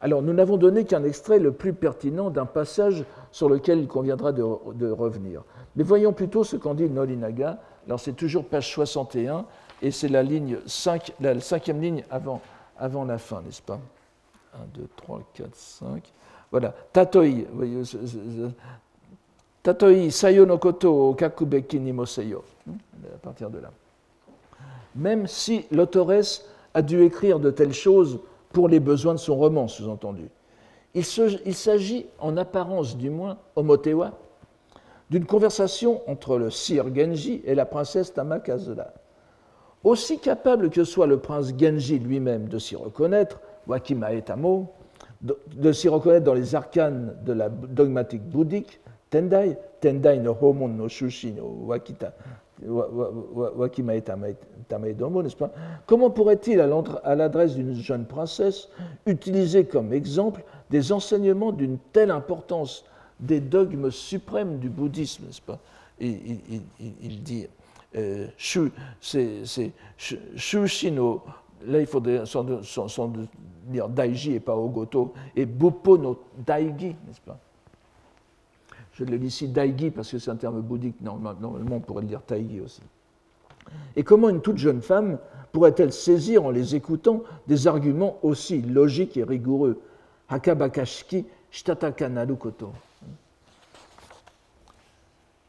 Alors, nous n'avons donné qu'un extrait le plus pertinent d'un passage sur lequel il conviendra de, revenir. Mais voyons plutôt ce qu'en dit Nolinaga. Alors, c'est toujours page 61, et c'est la ligne 5, la cinquième ligne avant, avant la fin, n'est-ce pas? 1, 2, 3, 4, 5. Voilà. Tatoi. Tatoi sayo no koto kakubeki ni moseyo. À partir de là. Même si l'autoresse a dû écrire de telles choses pour les besoins de son roman, sous-entendu. Il s'agit, en apparence du moins, Omotewa, d'une conversation entre le sire Genji et la princesse Tamakazula. Aussi capable que soit le prince Genji lui-même de s'y reconnaître, Wakima Etamo, de, s'y reconnaître dans les arcanes de la dogmatique bouddhique, Tendai, Tendai no Homon no Shushi no Wakita, n'est-ce pas? Comment pourrait-il, à l'adresse d'une jeune princesse, utiliser comme exemple des enseignements d'une telle importance, des dogmes suprêmes du bouddhisme, n'est-ce pas? Il, dit, euh, c'est là il faudrait sans, dire Daiji et pas Ogoto, et Buppo no Daigi, n'est-ce pas? Je le lis ici Daigi parce que c'est un terme bouddhique, normalement on pourrait le dire Taigi aussi. Et comment une toute jeune femme pourrait-elle saisir en les écoutant des arguments aussi logiques et rigoureux? Hakabakashiki Shitataka Narukoto.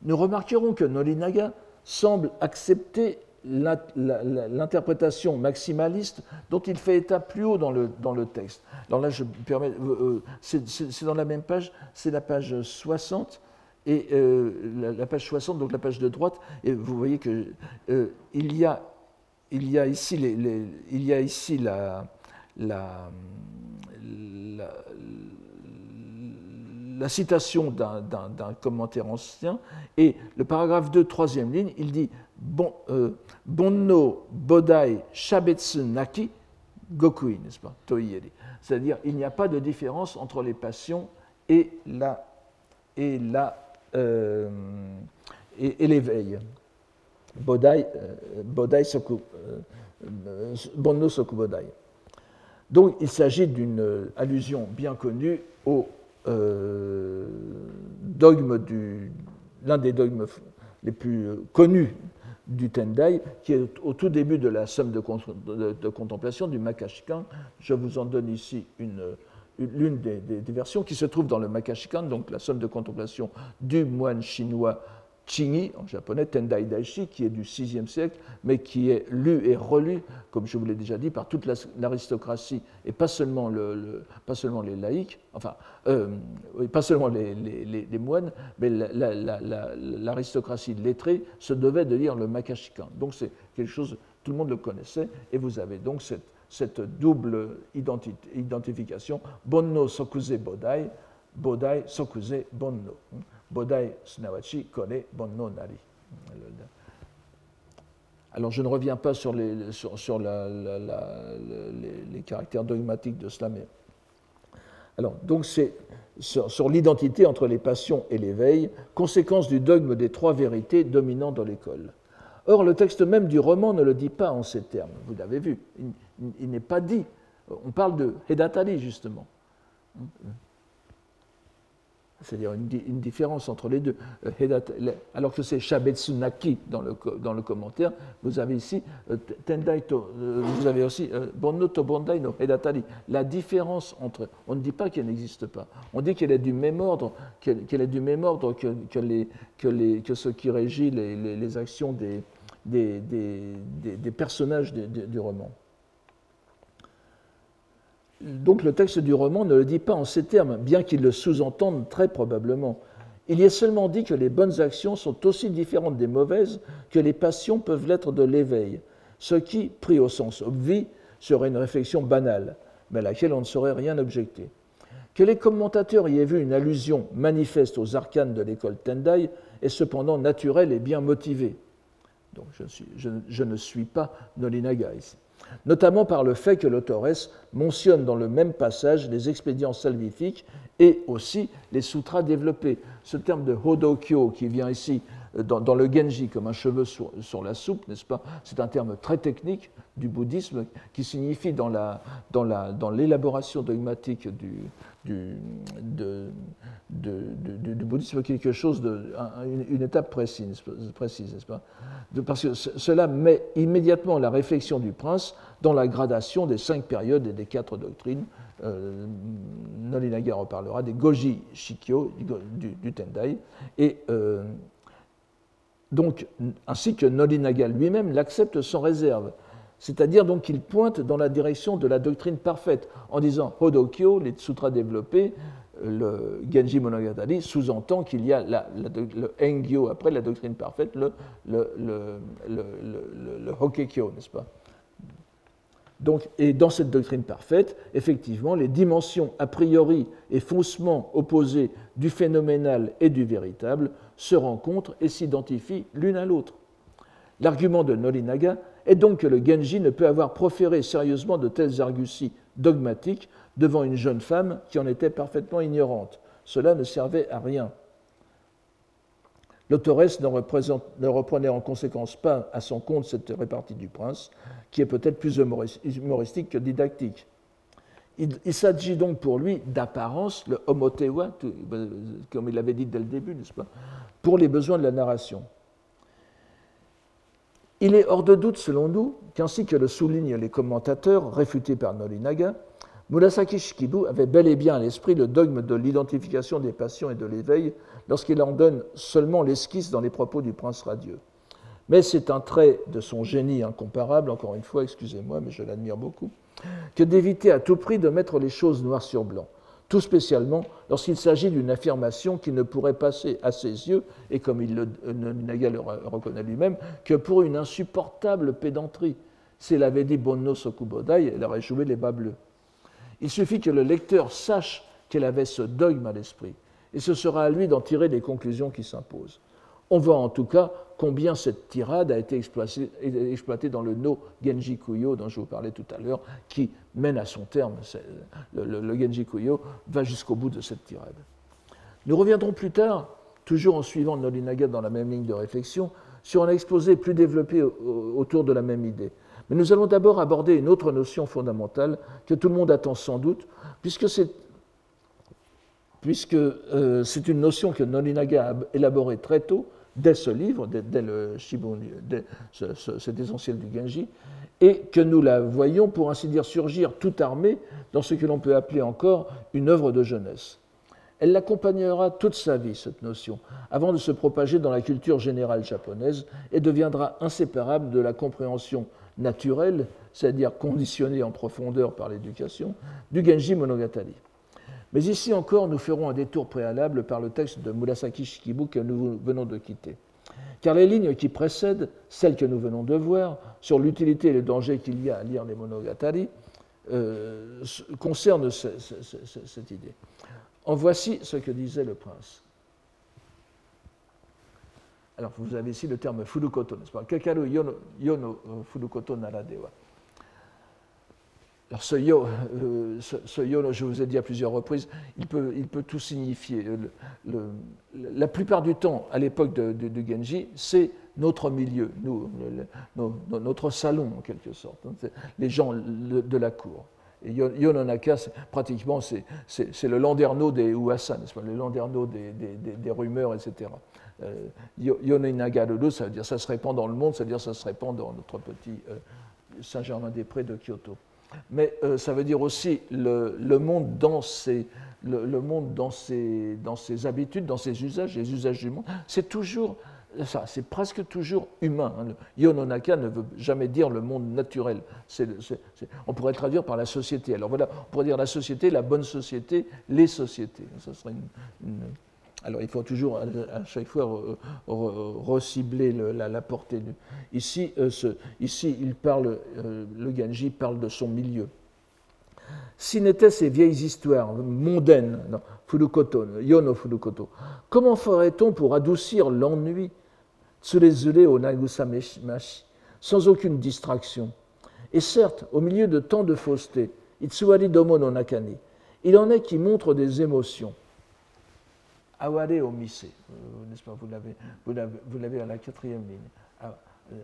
Nous remarquerons que Norinaga semble accepter l'interprétation maximaliste dont il fait état plus haut dans le, dans le texte. Alors là, je permets, euh, euh, c'est dans la même page, c'est la page 60, et euh, la, page 60, donc la page de droite, et vous voyez que il, y a, il y a ici, les, il y a ici la, la, la citation d'un commentaire ancien, et le paragraphe 2, troisième ligne, il dit euh, Bonno Bodai Shabetsu Naki Gokui, n'est-ce pas C'est-à-dire, il n'y a pas de différence entre les passions et la et la euh, et, l'éveil. Bodai, euh, bodai soku, Bonno Soku Bodai. Donc, il s'agit d'une allusion bien connue au dogme du l'un des dogmes les plus connus du Tendai, qui est au tout début de la somme de, contemplation du Makashkan. Je vous en donne ici une, l'une des, versions qui se trouve dans le Makashikan, donc la somme de contemplation du moine chinois Chingi, en japonais, Tendai Daishi, qui est du VIe siècle, mais qui est lu et relu, comme je vous l'ai déjà dit, par toute l'aristocratie, et pas seulement, le, pas seulement les laïcs, enfin, euh, pas seulement les, moines, mais l'aristocratie lettrée se devait de lire le Makashikan. Donc c'est quelque chose, tout le monde le connaissait, et vous avez donc cette, cette double identification, Bonno Sokuze Bodai, Bodai Sokuze Bonno. Bodai Sunawachi Kone Bonno Nari. Alors je ne reviens pas sur les, sur, les, caractères dogmatiques de cela, mais. Alors, donc c'est sur, l'identité entre les passions et l'éveil, conséquence du dogme des trois vérités dominant dans l'école. Or, le texte même du roman ne le dit pas en ces termes, vous l'avez vu, il n'est pas dit. On parle de Hedatari, justement c'est-à-dire une, différence entre les deux. Euh, alors que c'est Shabetsunaki dans le, dans le commentaire, vous avez ici euh, Tendai euh, vous avez aussi Bonno to Bondai no Hedatari. La différence entre, on ne dit pas qu'elle n'existe pas, on dit qu'elle est du même ordre, qu'elle est du même ordre que, que, les, que, les, que ce qui régit les, les, actions des, des, des, des personnages du roman. Donc le texte du roman ne le dit pas en ces termes, bien qu'il le sous-entende très probablement. Il y est seulement dit que les bonnes actions sont aussi différentes des mauvaises que les passions peuvent l'être de l'éveil, ce qui, pris au sens obvi, serait une réflexion banale, mais à laquelle on ne saurait rien objecter. Que les commentateurs y aient vu une allusion manifeste aux arcanes de l'école Tendai est cependant naturelle et bien motivée. Donc je, ne suis pas Nolinaga ici notamment par le fait que l'autoresse mentionne dans le même passage les expédients salvifiques et aussi les sutras développés. Ce terme de hodokyo qui vient ici dans, le Genji comme un cheveu sur, la soupe, n'est-ce pas? C'est un terme très technique du bouddhisme qui signifie dans l'élaboration dogmatique du, bouddhisme quelque chose une, étape précise, précise n'est-ce pas? Parce que cela met immédiatement la réflexion du prince dans la gradation des cinq périodes et des quatre doctrines. Euh, Nolinaga reparlera des Goji Shikyo du, Tendai et euh, donc ainsi que Nolinaga lui-même l'accepte sans réserve. C'est-à-dire qu'il pointe dans la direction de la doctrine parfaite en disant Hodokyo, les sutras développés, le Genji Monogatari sous-entend qu'il y a le Engyo après la doctrine parfaite, le Hokekyo, n'est-ce pas? Donc, et dans cette doctrine parfaite, effectivement, les dimensions a priori et faussement opposées du phénoménal et du véritable se rencontrent et s'identifient l'une à l'autre. L'argument de Norinaga est donc que le Genji ne peut avoir proféré sérieusement de telles arguties dogmatiques devant une jeune femme qui en était parfaitement ignorante. Cela ne servait à rien. L'autoresse ne, reprenait en conséquence pas à son compte cette répartie du prince, qui est peut-être plus humoristique que didactique. Il, s'agit donc pour lui d'apparence, le homotewa, comme il l'avait dit dès le début, n'est-ce pas, pour les besoins de la narration. Il est hors de doute, selon nous, qu'ainsi que le soulignent les commentateurs réfutés par Norinaga, Murasaki Shikibu avait bel et bien à l'esprit le dogme de l'identification des passions et de l'éveil lorsqu'il en donne seulement l'esquisse dans les propos du prince radieux. Mais c'est un trait de son génie incomparable, encore une fois, excusez-moi, mais je l'admire beaucoup, que d'éviter à tout prix de mettre les choses noir sur blanc tout spécialement lorsqu'il s'agit d'une affirmation qui ne pourrait passer à ses yeux, et comme il le, Naga le reconnaît lui-même, que pour une insupportable pédanterie. S'il avait dit Bonno Sokubodai, elle aurait joué les bas bleus. Il suffit que le lecteur sache qu'elle avait ce dogme à l'esprit, et ce sera à lui d'en tirer les conclusions qui s'imposent. On voit en tout cas combien cette tirade a été exploitée, dans le no Genji Kuyo dont je vous parlais tout à l'heure, qui mène à son terme. Le, Genji Kuyo va jusqu'au bout de cette tirade. Nous reviendrons plus tard, toujours en suivant Nolinaga dans la même ligne de réflexion, sur un exposé plus développé autour de la même idée. Mais nous allons d'abord aborder une autre notion fondamentale que tout le monde attend sans doute, puisque c'est puisque euh, une notion que Nolinaga a élaborée très tôt dès ce livre, dès, le Shibun, dès cet essentiel du Genji, et que nous la voyons, pour ainsi dire, surgir tout armée dans ce que l'on peut appeler encore une œuvre de jeunesse. Elle l'accompagnera toute sa vie, cette notion, avant de se propager dans la culture générale japonaise et deviendra inséparable de la compréhension naturelle, c'est-à-dire conditionnée en profondeur par l'éducation, du Genji Monogatari. Mais ici encore, nous ferons un détour préalable par le texte de Murasaki Shikibu que nous venons de quitter. Car les lignes qui précèdent, celles que nous venons de voir, sur l'utilité et le danger qu'il y a à lire les Monogatari, euh, concernent cette idée. En voici ce que disait le prince. Alors, vous avez ici le terme furukoto, n'est-ce pas? Kakaru yono, yono euh, furukoto naradewa. Alors, ce yo, euh, ce, je vous ai dit à plusieurs reprises, il peut, tout signifier. La plupart du temps, à l'époque de, Genji, c'est notre milieu, notre salon en quelque sorte, hein, les gens de la cour. Et Yononaka, pratiquement, c'est le landerneau des Uasa, le landerneau des, rumeurs, etc. Euh, ça veut dire ça se répand dans le monde, ça veut dire ça se répand dans notre petit euh, Saint-Germain-des-Prés de Kyoto. Mais euh, ça veut dire aussi le, le monde, dans ses, le, le monde dans, ses, dans ses habitudes, dans ses usages, les usages du monde. C'est toujours c'est presque toujours humain. Hein. Yononaka ne veut jamais dire le monde naturel. on pourrait traduire par la société. Alors voilà, on pourrait dire la société, la bonne société, les sociétés. Ça serait alors il faut toujours à chaque fois recibler la, portée. Ici, euh, ici il parle, euh, le Genji parle de son milieu. Si n'étaient ces vieilles histoires mondaines, non, Furukoto, Yono Furukoto, comment ferait-on pour adoucir l'ennui Tsurezure au Nagusa-mashi, sans aucune distraction? Et certes, au milieu de tant de fausseté, Itsuwari Domo no Nakani, il en est qui montrent des émotions. Aware omise, euh, n'est-ce pas, vous l'avez à la quatrième ligne. Ah, euh,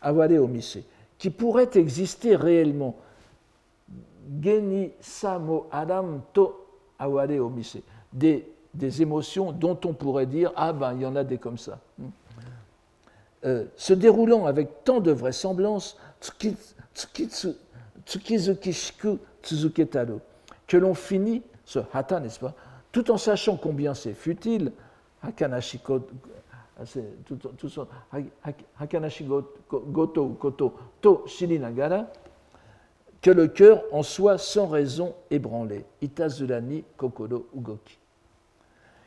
Aware omise, qui pourrait exister réellement. Geni samo adam to aware omise, des, des émotions dont on pourrait dire, ah ben, il y en a des comme ça. Hmm. Euh, se déroulant avec tant de vraisemblance, que l'on finit, ce hata, n'est-ce pas, tout en sachant combien c'est futile, hakanashi goto koto to shirinagara, que le cœur en soit sans raison ébranlé, itazurani kokoro ugoki.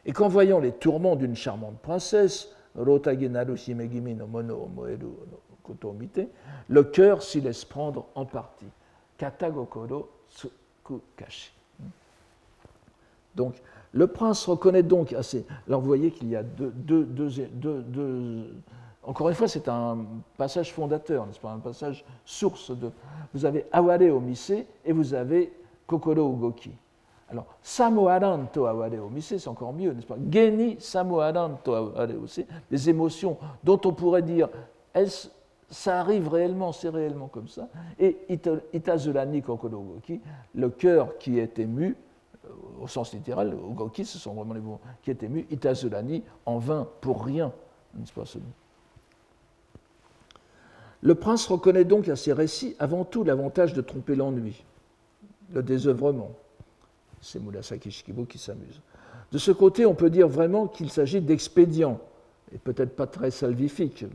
Et qu'en voyant les tourments d'une charmante princesse, le cœur s'y laisse prendre en partie. Katagokoro Tsukukashi. Donc, le prince reconnaît donc assez. Alors, vous voyez qu'il y a deux, Encore une fois, c'est un passage fondateur, n'est-ce pas? Un passage source de. Vous avez Aware Omise et vous avez Kokoro Ugoki. Alors, samoaran to aware omise, c'est encore mieux, n'est-ce pas? Geni samoaran to aware omise, des émotions dont on pourrait dire, ça arrive réellement, c'est réellement comme ça. Et itazulani kokoro ugoki, le cœur qui est ému, au sens littéral, ugoki, ce sont vraiment les mots qui est ému, itazulani, en vain, pour rien, n'est-ce pas Le prince reconnaît donc à ces récits avant tout l'avantage de tromper l'ennui, le désœuvrement c'est Murasaki Shikibu qui s'amuse. De ce côté, on peut dire vraiment qu'il s'agit d'expédients, et peut-être pas très salvifiques.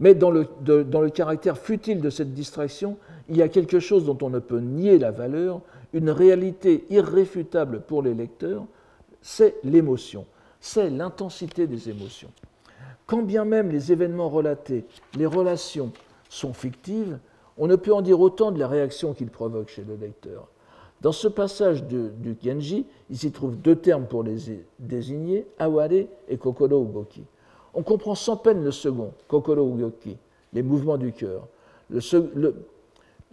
Mais dans le, dans le caractère futile de cette distraction, il y a quelque chose dont on ne peut nier la valeur, une réalité irréfutable pour les lecteurs, c'est l'émotion, c'est l'intensité des émotions. Quand bien même les événements relatés, les relations sont fictives, on ne peut en dire autant de la réaction qu'ils provoquent chez le lecteur. Dans ce passage du Genji, il s'y trouve deux termes pour les désigner, aware et kokoro ugoki. On comprend sans peine le second, kokoro ugoki, les mouvements du cœur.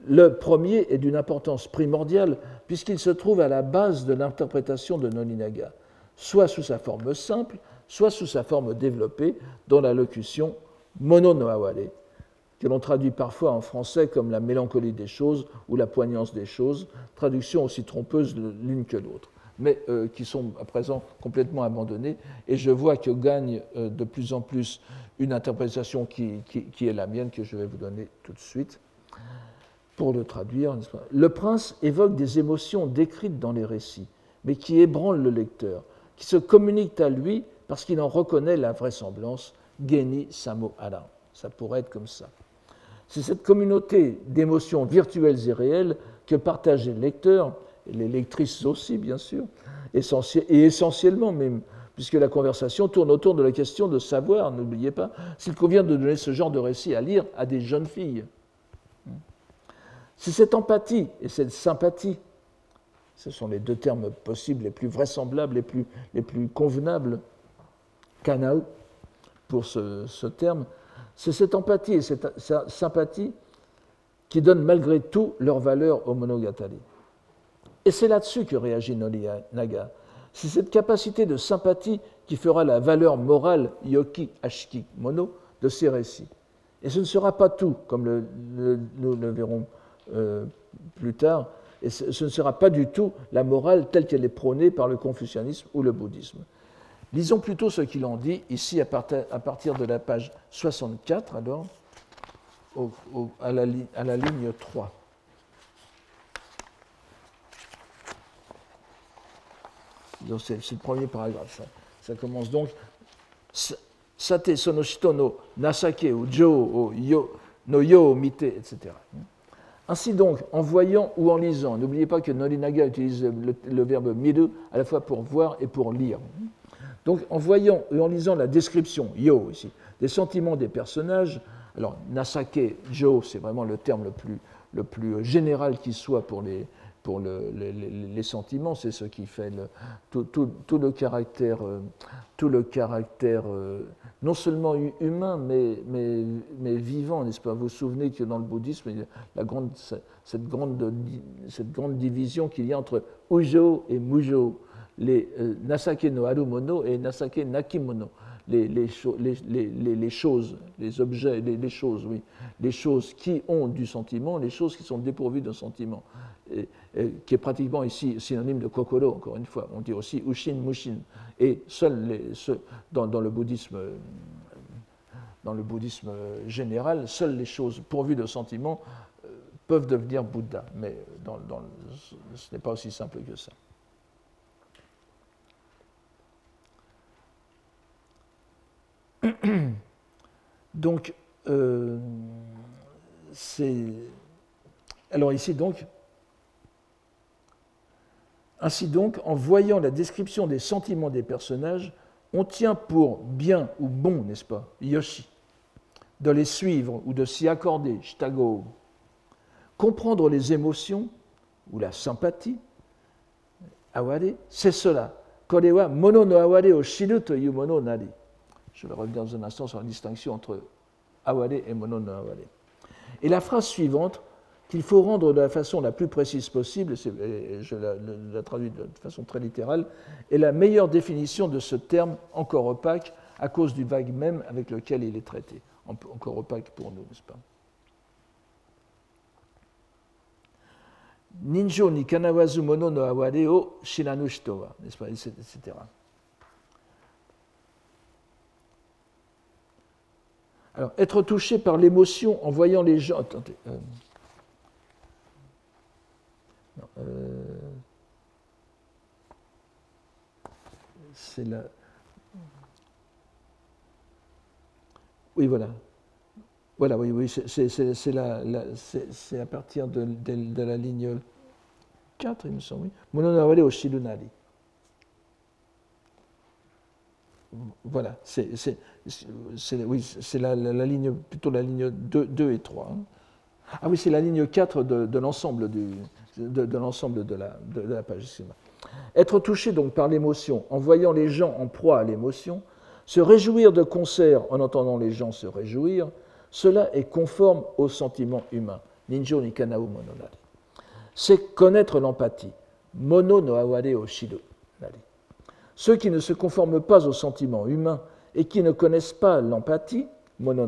Le, premier est d'une importance primordiale puisqu'il se trouve à la base de l'interprétation de Noninaga, soit sous sa forme simple, soit sous sa forme développée dans la locution mono no que l'on traduit parfois en français comme la mélancolie des choses ou la poignance des choses, traduction aussi trompeuse l'une que l'autre. Mais euh, qui sont à présent complètement abandonnés. Et je vois que gagne euh, de plus en plus une interprétation qui, est la mienne, que je vais vous donner tout de suite pour le traduire. Le prince évoque des émotions décrites dans les récits, mais qui ébranlent le lecteur, qui se communiquent à lui parce qu'il en reconnaît la vraisemblance. Geni Samo Ala. Ça pourrait être comme ça. C'est cette communauté d'émotions virtuelles et réelles que partagent les lecteurs, et les lectrices aussi, bien sûr, et essentiellement même, puisque la conversation tourne autour de la question de savoir, n'oubliez pas, s'il convient de donner ce genre de récit à lire à des jeunes filles. C'est cette empathie et cette sympathie, ce sont les deux termes possibles, les plus vraisemblables, les plus, les plus convenables, kanao, pour ce, terme, c'est cette empathie et cette sympathie qui donnent malgré tout leur valeur au monogatari. Et c'est là-dessus que réagit Naga. C'est cette capacité de sympathie qui fera la valeur morale yoki ashiki mono de ces récits. Et ce ne sera pas tout, comme nous le verrons euh, plus tard, et ce, ne sera pas du tout la morale telle qu'elle est prônée par le confucianisme ou le bouddhisme. Lisons plutôt ce qu'il en dit ici à partir, de la page 64, alors, à, la, à la ligne 3. C'est le premier paragraphe. Ça, commence donc Sate sonoshito no nasake o jo o yo no yo mite, etc. Ainsi donc, en voyant ou en lisant, n'oubliez pas que Norinaga utilise le, verbe miru à la fois pour voir et pour lire. Donc, en voyant et en lisant la description, yo ici, des sentiments des personnages, alors Nasake, Jo, c'est vraiment le terme le plus, le plus général qui soit pour les, pour les, sentiments, c'est ce qui fait tout, le caractère, tout le caractère euh, euh, non seulement humain, mais, mais, vivant, n'est-ce pas? Vous vous souvenez que dans le bouddhisme, il y a la grande, cette, grande, cette grande division qu'il y a entre Ujo et Mujo, les euh, Nasake no Harumono et Nasake Nakimono les, choses, les objets, les, choses, oui, les choses qui ont du sentiment, les choses qui sont dépourvues de sentiment, qui est pratiquement ici synonyme de kokoro, encore une fois. On dit aussi ushin, mushin. Et seuls dans, le bouddhisme, dans le bouddhisme général, seules les choses pourvues de sentiments euh, peuvent devenir Bouddha. Mais ce n'est pas aussi simple que ça. Donc, euh, c'est. Alors ici, donc, ainsi donc, en voyant la description des sentiments des personnages, on tient pour bien ou bon, n'est-ce pas, Yoshi, de les suivre ou de s'y accorder, Shitago. Comprendre les émotions ou la sympathie, aware, c'est cela. Korewa mono no aware o shiru to mono nari. Je vais revenir dans un instant sur la distinction entre aware et mono no aware. Et la phrase suivante, qu'il faut rendre de la façon la plus précise possible, je la, traduis de façon très littérale, est la meilleure définition de ce terme encore opaque à cause du vague même avec lequel il est traité. Encore opaque pour nous, n'est-ce pas? Ninjo ni kanawazu mono no aware o shiranu n'est-ce pas, etc. Alors, être touché par l'émotion en voyant les gens. Attendez. Euh, euh, c'est la. Oui, voilà. Voilà, oui, oui, c'est à partir de, la ligne 4, il me semble. Oui. Mononawale au Voilà, c'est la, ligne, plutôt la ligne 2, 2 et 3. Hein. Ah oui, c'est la ligne 4 de, l'ensemble de, de la page. Être touché donc par l'émotion en voyant les gens en proie à l'émotion, se réjouir de concert en entendant les gens se réjouir, cela est conforme au sentiment humain. Ninjo ni kanao mononari. C'est connaître l'empathie. Mono no aware o shiru ceux qui ne se conforment pas au sentiment humain et qui ne connaissent pas l'empathie, mono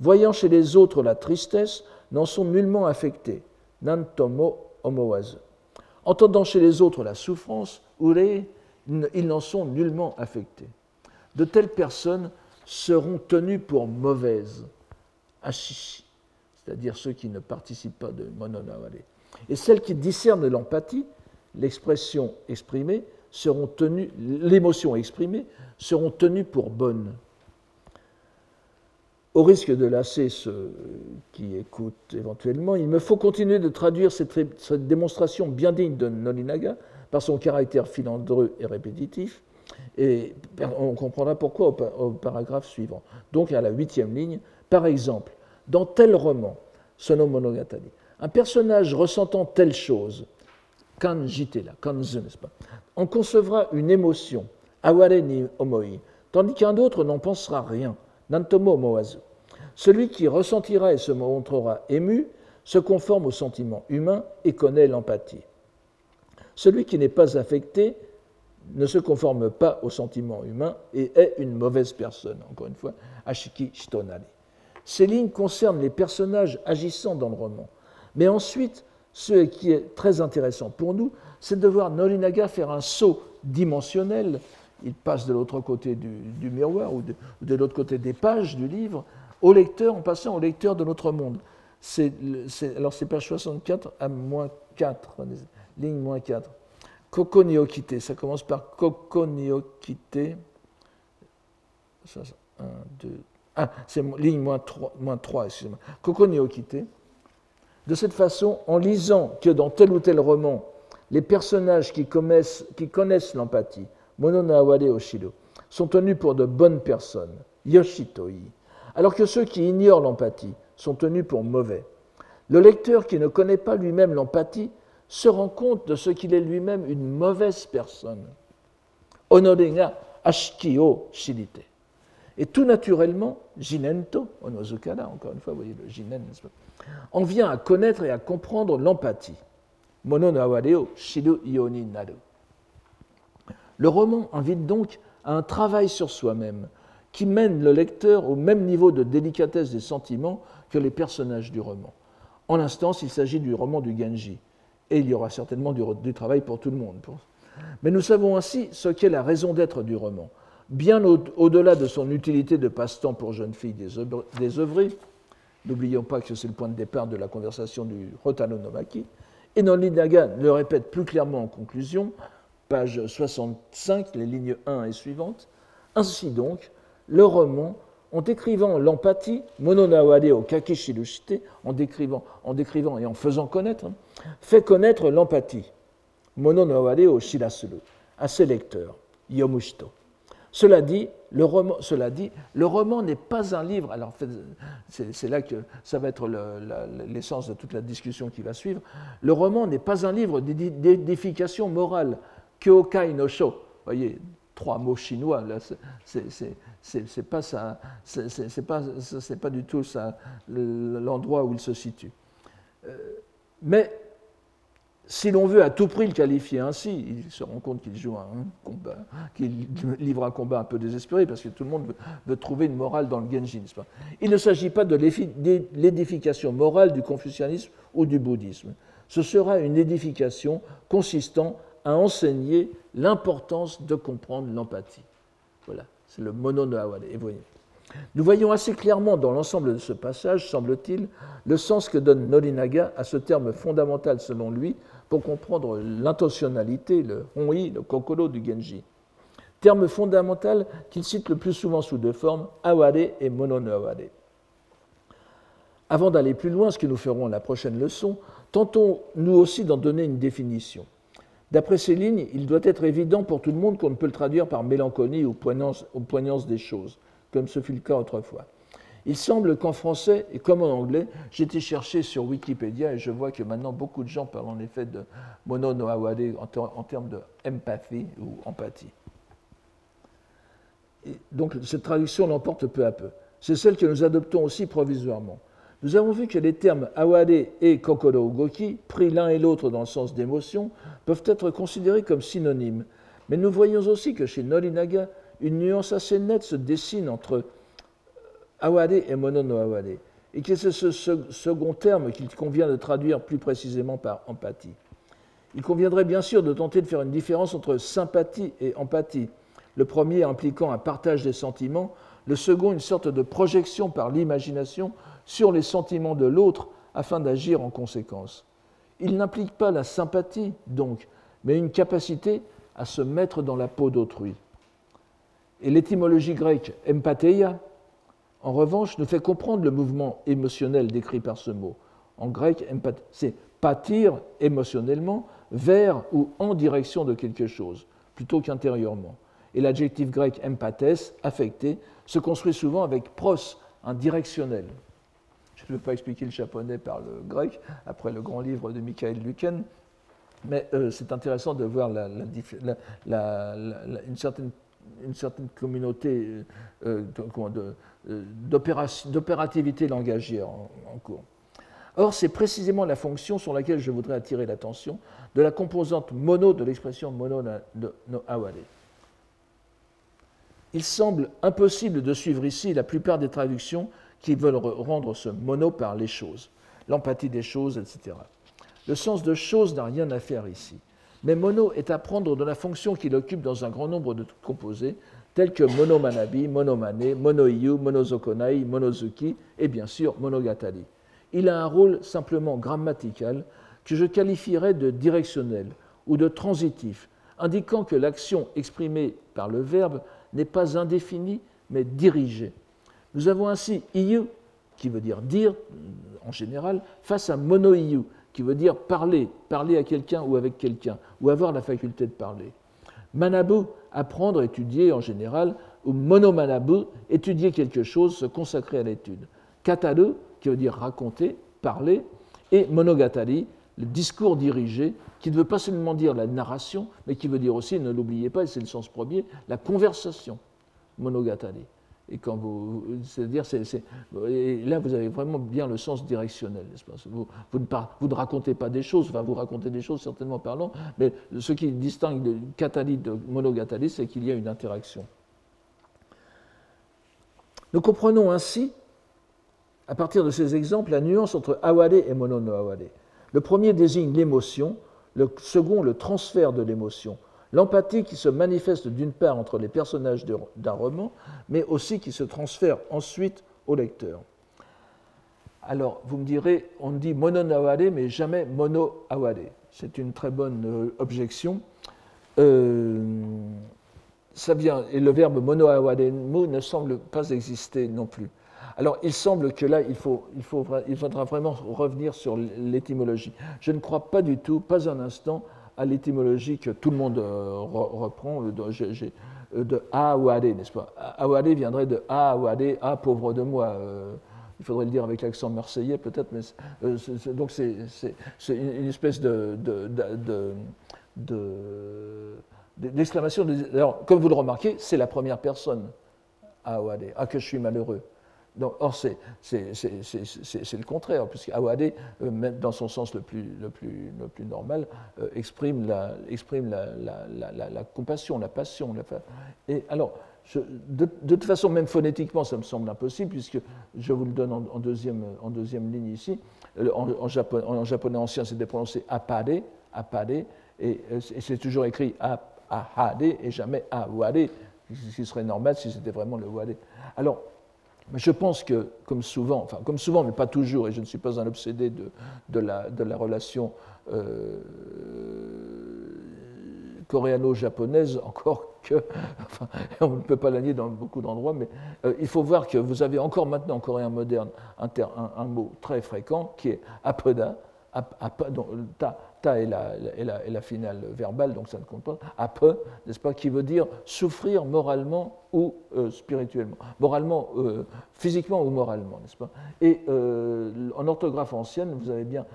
voyant chez les autres la tristesse, n'en sont nullement affectés, nantomo omowazu. Entendant chez les autres la souffrance, Ure, ils n'en sont nullement affectés. De telles personnes seront tenues pour mauvaises, ashishi, c'est-à-dire ceux qui ne participent pas de mononawale. Et celles qui discernent l'empathie, l'expression exprimée, seront tenues, l'émotion exprimée, seront tenues pour bonnes. Au risque de lasser ceux qui écoutent éventuellement, il me faut continuer de traduire cette, démonstration bien digne de Nolinaga par son caractère filandreux et répétitif, et on comprendra pourquoi au, paragraphe suivant. Donc à la huitième ligne, par exemple, dans tel roman, Sono Monogatari, un personnage ressentant telle chose, kanjite kanzu, n'est-ce pas, en concevra une émotion, omoi, tandis qu'un autre n'en pensera rien. Nantomo. Celui qui ressentira et se montrera ému se conforme au sentiment humain et connaît l'empathie. Celui qui n'est pas affecté ne se conforme pas au sentiment humain et est une mauvaise personne. Encore une fois, Ashiki Shitonari. Ces lignes concernent les personnages agissant dans le roman. Mais ensuite, ce qui est très intéressant pour nous, c'est de voir Norinaga faire un saut dimensionnel il passe de l'autre côté du, miroir ou de, l'autre côté des pages du livre au lecteur en passant au lecteur de notre monde. alors c'est page 64 à moins 4, ligne moins 4. Koko ça commence par Koko Niokite. Un, deux, ah, c'est ligne moins 3, moins 3 excusez-moi. Koko. De cette façon, en lisant que dans tel ou tel roman, les personnages qui connaissent, qui connaissent l'empathie, Mononaware Oshiro, sont tenus pour de bonnes personnes, Yoshitoi, alors que ceux qui ignorent l'empathie sont tenus pour mauvais. Le lecteur qui ne connaît pas lui-même l'empathie se rend compte de ce qu'il est lui-même une mauvaise personne. Honorenga ashikio shirite. Et tout naturellement, Jinento, Onozukara, encore une fois, vous voyez le Jinen, en vient à connaître et à comprendre l'empathie. Mono no shiru yoni naru. Le roman invite donc à un travail sur soi-même qui mène le lecteur au même niveau de délicatesse des sentiments que les personnages du roman. En l'instance, il s'agit du roman du Genji, et il y aura certainement du, travail pour tout le monde. Mais nous savons ainsi ce qu'est la raison d'être du roman. Bien au-delà de son utilité de passe-temps pour jeunes filles désœuvrées, n'oublions pas que c'est le point de départ de la conversation du Rotano Nomaki, et Nolinaga le répète plus clairement en conclusion, page 65, les lignes 1 et suivantes. Ainsi donc, le roman, en décrivant l'empathie, mononawade au kakishirushite, en décrivant, en décrivant et en faisant connaître, fait connaître l'empathie, mononawade au shirasuru, à ses lecteurs, yomushito. Cela dit, le roman, cela dit, le roman n'est pas un livre. Alors, c'est là que ça va être l'essence de toute la discussion qui va suivre. Le roman n'est pas un livre d'édification morale, Kyokai no Sho. Vous voyez, trois mots chinois, là, c'est pas ça, c'est pas, pas du tout l'endroit où il se situe. Euh, mais si l'on veut à tout prix le qualifier ainsi, il se rend compte qu'il joue un combat, qu'il livre un combat un peu désespéré parce que tout le monde veut, trouver une morale dans le Genji. Pas? Il ne s'agit pas de l'édification morale du confucianisme ou du bouddhisme. Ce sera une édification consistant à enseigner l'importance de comprendre l'empathie. Voilà, c'est le mono no Nous voyons assez clairement dans l'ensemble de ce passage, semble-t-il, le sens que donne Norinaga à ce terme fondamental selon lui comprendre l'intentionnalité, le honi, le kokoro du Genji. Terme fondamental qu'il cite le plus souvent sous deux formes, aware et mono no aware. Avant d'aller plus loin, ce que nous ferons la prochaine leçon, tentons nous aussi d'en donner une définition. D'après ces lignes, il doit être évident pour tout le monde qu'on ne peut le traduire par mélancolie ou poignance, des choses, comme ce fut le cas autrefois. Il semble qu'en français, et comme en anglais, j'ai été chercher sur Wikipédia et je vois que maintenant beaucoup de gens parlent en effet de mono no awade en, termes de empathie ou empathie. donc cette traduction l'emporte peu à peu. C'est celle que nous adoptons aussi provisoirement. Nous avons vu que les termes aware et kokoro goki, pris l'un et l'autre dans le sens d'émotion, peuvent être considérés comme synonymes. Mais nous voyons aussi que chez Norinaga, une nuance assez nette se dessine entre aware et monono aware, et que c'est ce second terme qu'il convient de traduire plus précisément par empathie? Il conviendrait bien sûr de tenter de faire une différence entre sympathie et empathie, le premier impliquant un partage des sentiments, le second une sorte de projection par l'imagination sur les sentiments de l'autre afin d'agir en conséquence. Il n'implique pas la sympathie, donc, mais une capacité à se mettre dans la peau d'autrui. Et l'étymologie grecque empatheia, en revanche, nous fait comprendre le mouvement émotionnel décrit par ce mot. En grec, c'est pâtir émotionnellement vers ou en direction de quelque chose, plutôt qu'intérieurement. Et l'adjectif grec empathes, affecté, se construit souvent avec pros, un directionnel. Je ne vais pas expliquer le japonais par le grec, après le grand livre de Michael Luken, mais euh, c'est intéressant de voir une, certaine, une, certaine, communauté euh, euh, d'opérativité langagière en, cours. Or, c'est précisément la fonction sur laquelle je voudrais attirer l'attention de la composante mono de l'expression mono no aware. Il semble impossible de suivre ici la plupart des traductions qui veulent rendre ce mono par les choses, l'empathie des choses, etc. Le sens de choses n'a rien à faire ici. Mais mono est à prendre de la fonction qu'il occupe dans un grand nombre de composés, tels que monomanabi, monomane, monoiyu, monozokonai, monozuki et bien sûr monogatari. Il a un rôle simplement grammatical que je qualifierais de directionnel ou de transitif, indiquant que l'action exprimée par le verbe n'est pas indéfinie mais dirigée. Nous avons ainsi iyu, qui veut dire dire en général, face à monoiyu, qui veut dire parler, parler à quelqu'un ou avec quelqu'un, ou avoir la faculté de parler. Manabu, apprendre, étudier en général, ou monomanabu, étudier quelque chose, se consacrer à l'étude. Kataru, qui veut dire raconter, parler, et monogatari, le discours dirigé, qui ne veut pas seulement dire la narration, mais qui veut dire aussi, ne l'oubliez pas, et c'est le sens premier, la conversation, monogatari. Et quand vous, c'est-à-dire, là, vous avez vraiment bien le sens directionnel, n'est-ce pas? Vous, ne racontez pas des choses, enfin, vous racontez des choses certainement parlant, mais ce qui distingue le catalyte de monogatari, c'est qu'il y a une interaction. Nous comprenons ainsi, à partir de ces exemples, la nuance entre awade et monono awade. Le premier désigne l'émotion, le second le transfert de l'émotion, L'empathie qui se manifeste d'une part entre les personnages d'un roman, mais aussi qui se transfère ensuite au lecteur. Alors, vous me direz, on dit mono-aware, mais jamais mono-aware. C'est une très bonne euh, objection. Euh, ça vient, et le verbe mono ne semble pas exister non plus. Alors, il semble que là, il, faut, il faudra vraiment revenir sur l'étymologie. Je ne crois pas du tout, pas un instant, à l'étymologie que tout le monde euh, reprend euh, de, euh, de A ou Adé, n'est-ce pas? Awade viendrait de A ou Adé, A pauvre de moi. il faudrait le dire avec l'accent marseillais peut-être, mais donc c'est une, espèce de, d'exclamation. alors, comme vous le remarquez, c'est la première personne, A ou Adé, Ah, que je suis malheureux or, c'est le contraire, puisque Awade, euh, dans son sens le plus, normal, euh, exprime, la, compassion, la passion. et alors, de, toute façon, même phonétiquement, ça me semble impossible, puisque je vous le donne en, deuxième, ligne ici. Euh, en, japonais ancien, c'était prononcé apade, apade, et, et c'est toujours écrit ahade et jamais awade, ce qui serait normal si c'était vraiment le wade. Alors, mais je pense que, comme souvent, enfin comme souvent, mais pas toujours, et je ne suis pas un obsédé de, la, relation euh, coréano-japonaise, encore que, enfin, on ne peut pas la nier dans beaucoup d'endroits, mais euh, il faut voir que vous avez encore maintenant en coréen moderne un, mot très fréquent qui est apoda, ap, donc, ta, est la, finale verbale, donc ça ne compte pas, ape, n'est-ce pas, qui veut dire souffrir moralement ou euh, spirituellement, moralement, euh, physiquement ou moralement, n'est-ce pas? Et euh, en orthographe ancienne, vous avez bien,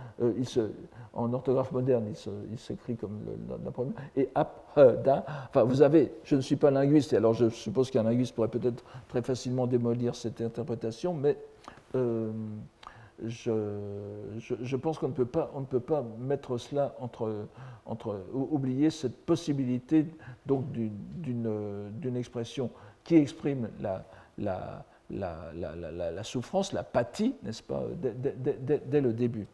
en orthographe moderne, il s'écrit comme la, première, et apda, enfin vous avez, je ne suis pas linguiste, et alors je suppose qu'un linguiste pourrait peut-être très facilement démolir cette interprétation, mais je, pense qu'on ne, peut pas, ne peut pas mettre cela entre, entre oublier cette possibilité donc d'une expression qui exprime la, la, la, la souffrance, l'apathie, n'est-ce pas, dès, le début.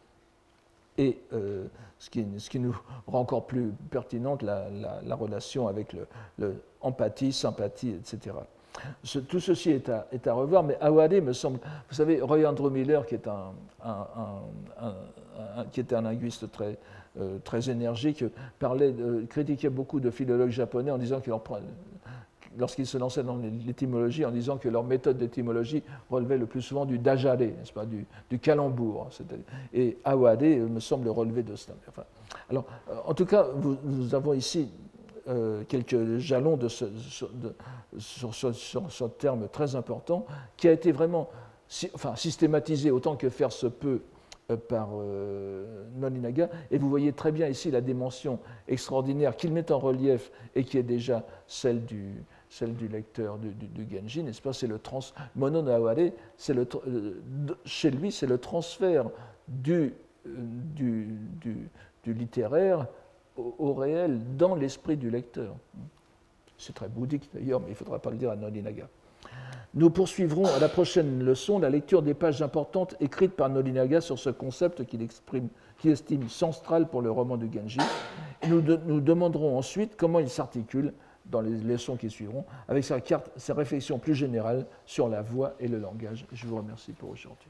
et ce qui, ce, qui, nous rend encore plus pertinente la, relation avec le, empathie, sympathie, etc. tout ceci est à, revoir, mais Awade me semble. Vous savez, Roy Andrew Miller, qui, était un linguiste très, euh, énergique, parlait, critiquait beaucoup de philologues japonais en disant qu'ils lorsqu'ils se lançaient dans l'étymologie, en disant que leur méthode d'étymologie relevait le plus souvent du dajare, n'est-ce pas, du, du calembour. Et Awade me semble relever de cela. Euh, en tout cas, nous avons ici euh, quelques jalons de ce, sur, ce terme très important qui a été vraiment enfin, systématisé autant que faire se peut euh, par euh, Nolinaga. Et vous voyez très bien ici la dimension extraordinaire qu'il met en relief et qui est déjà celle du, celle du lecteur du, Genji, n'est-ce pas? C'est le trans. Mono c'est le, euh, chez lui, c'est le transfert du littéraire au, réel dans l'esprit du lecteur. C'est très bouddhique d'ailleurs, mais il ne faudra pas le dire à Nolinaga. Nous poursuivrons à la prochaine leçon la lecture des pages importantes écrites par Nolinaga sur ce concept qu'il estime central pour le roman de Genji. nous, nous demanderons ensuite comment il s'articule dans les leçons qui suivront avec sa, carte, sa réflexion plus générale sur la voix et le langage. Je vous remercie pour aujourd'hui.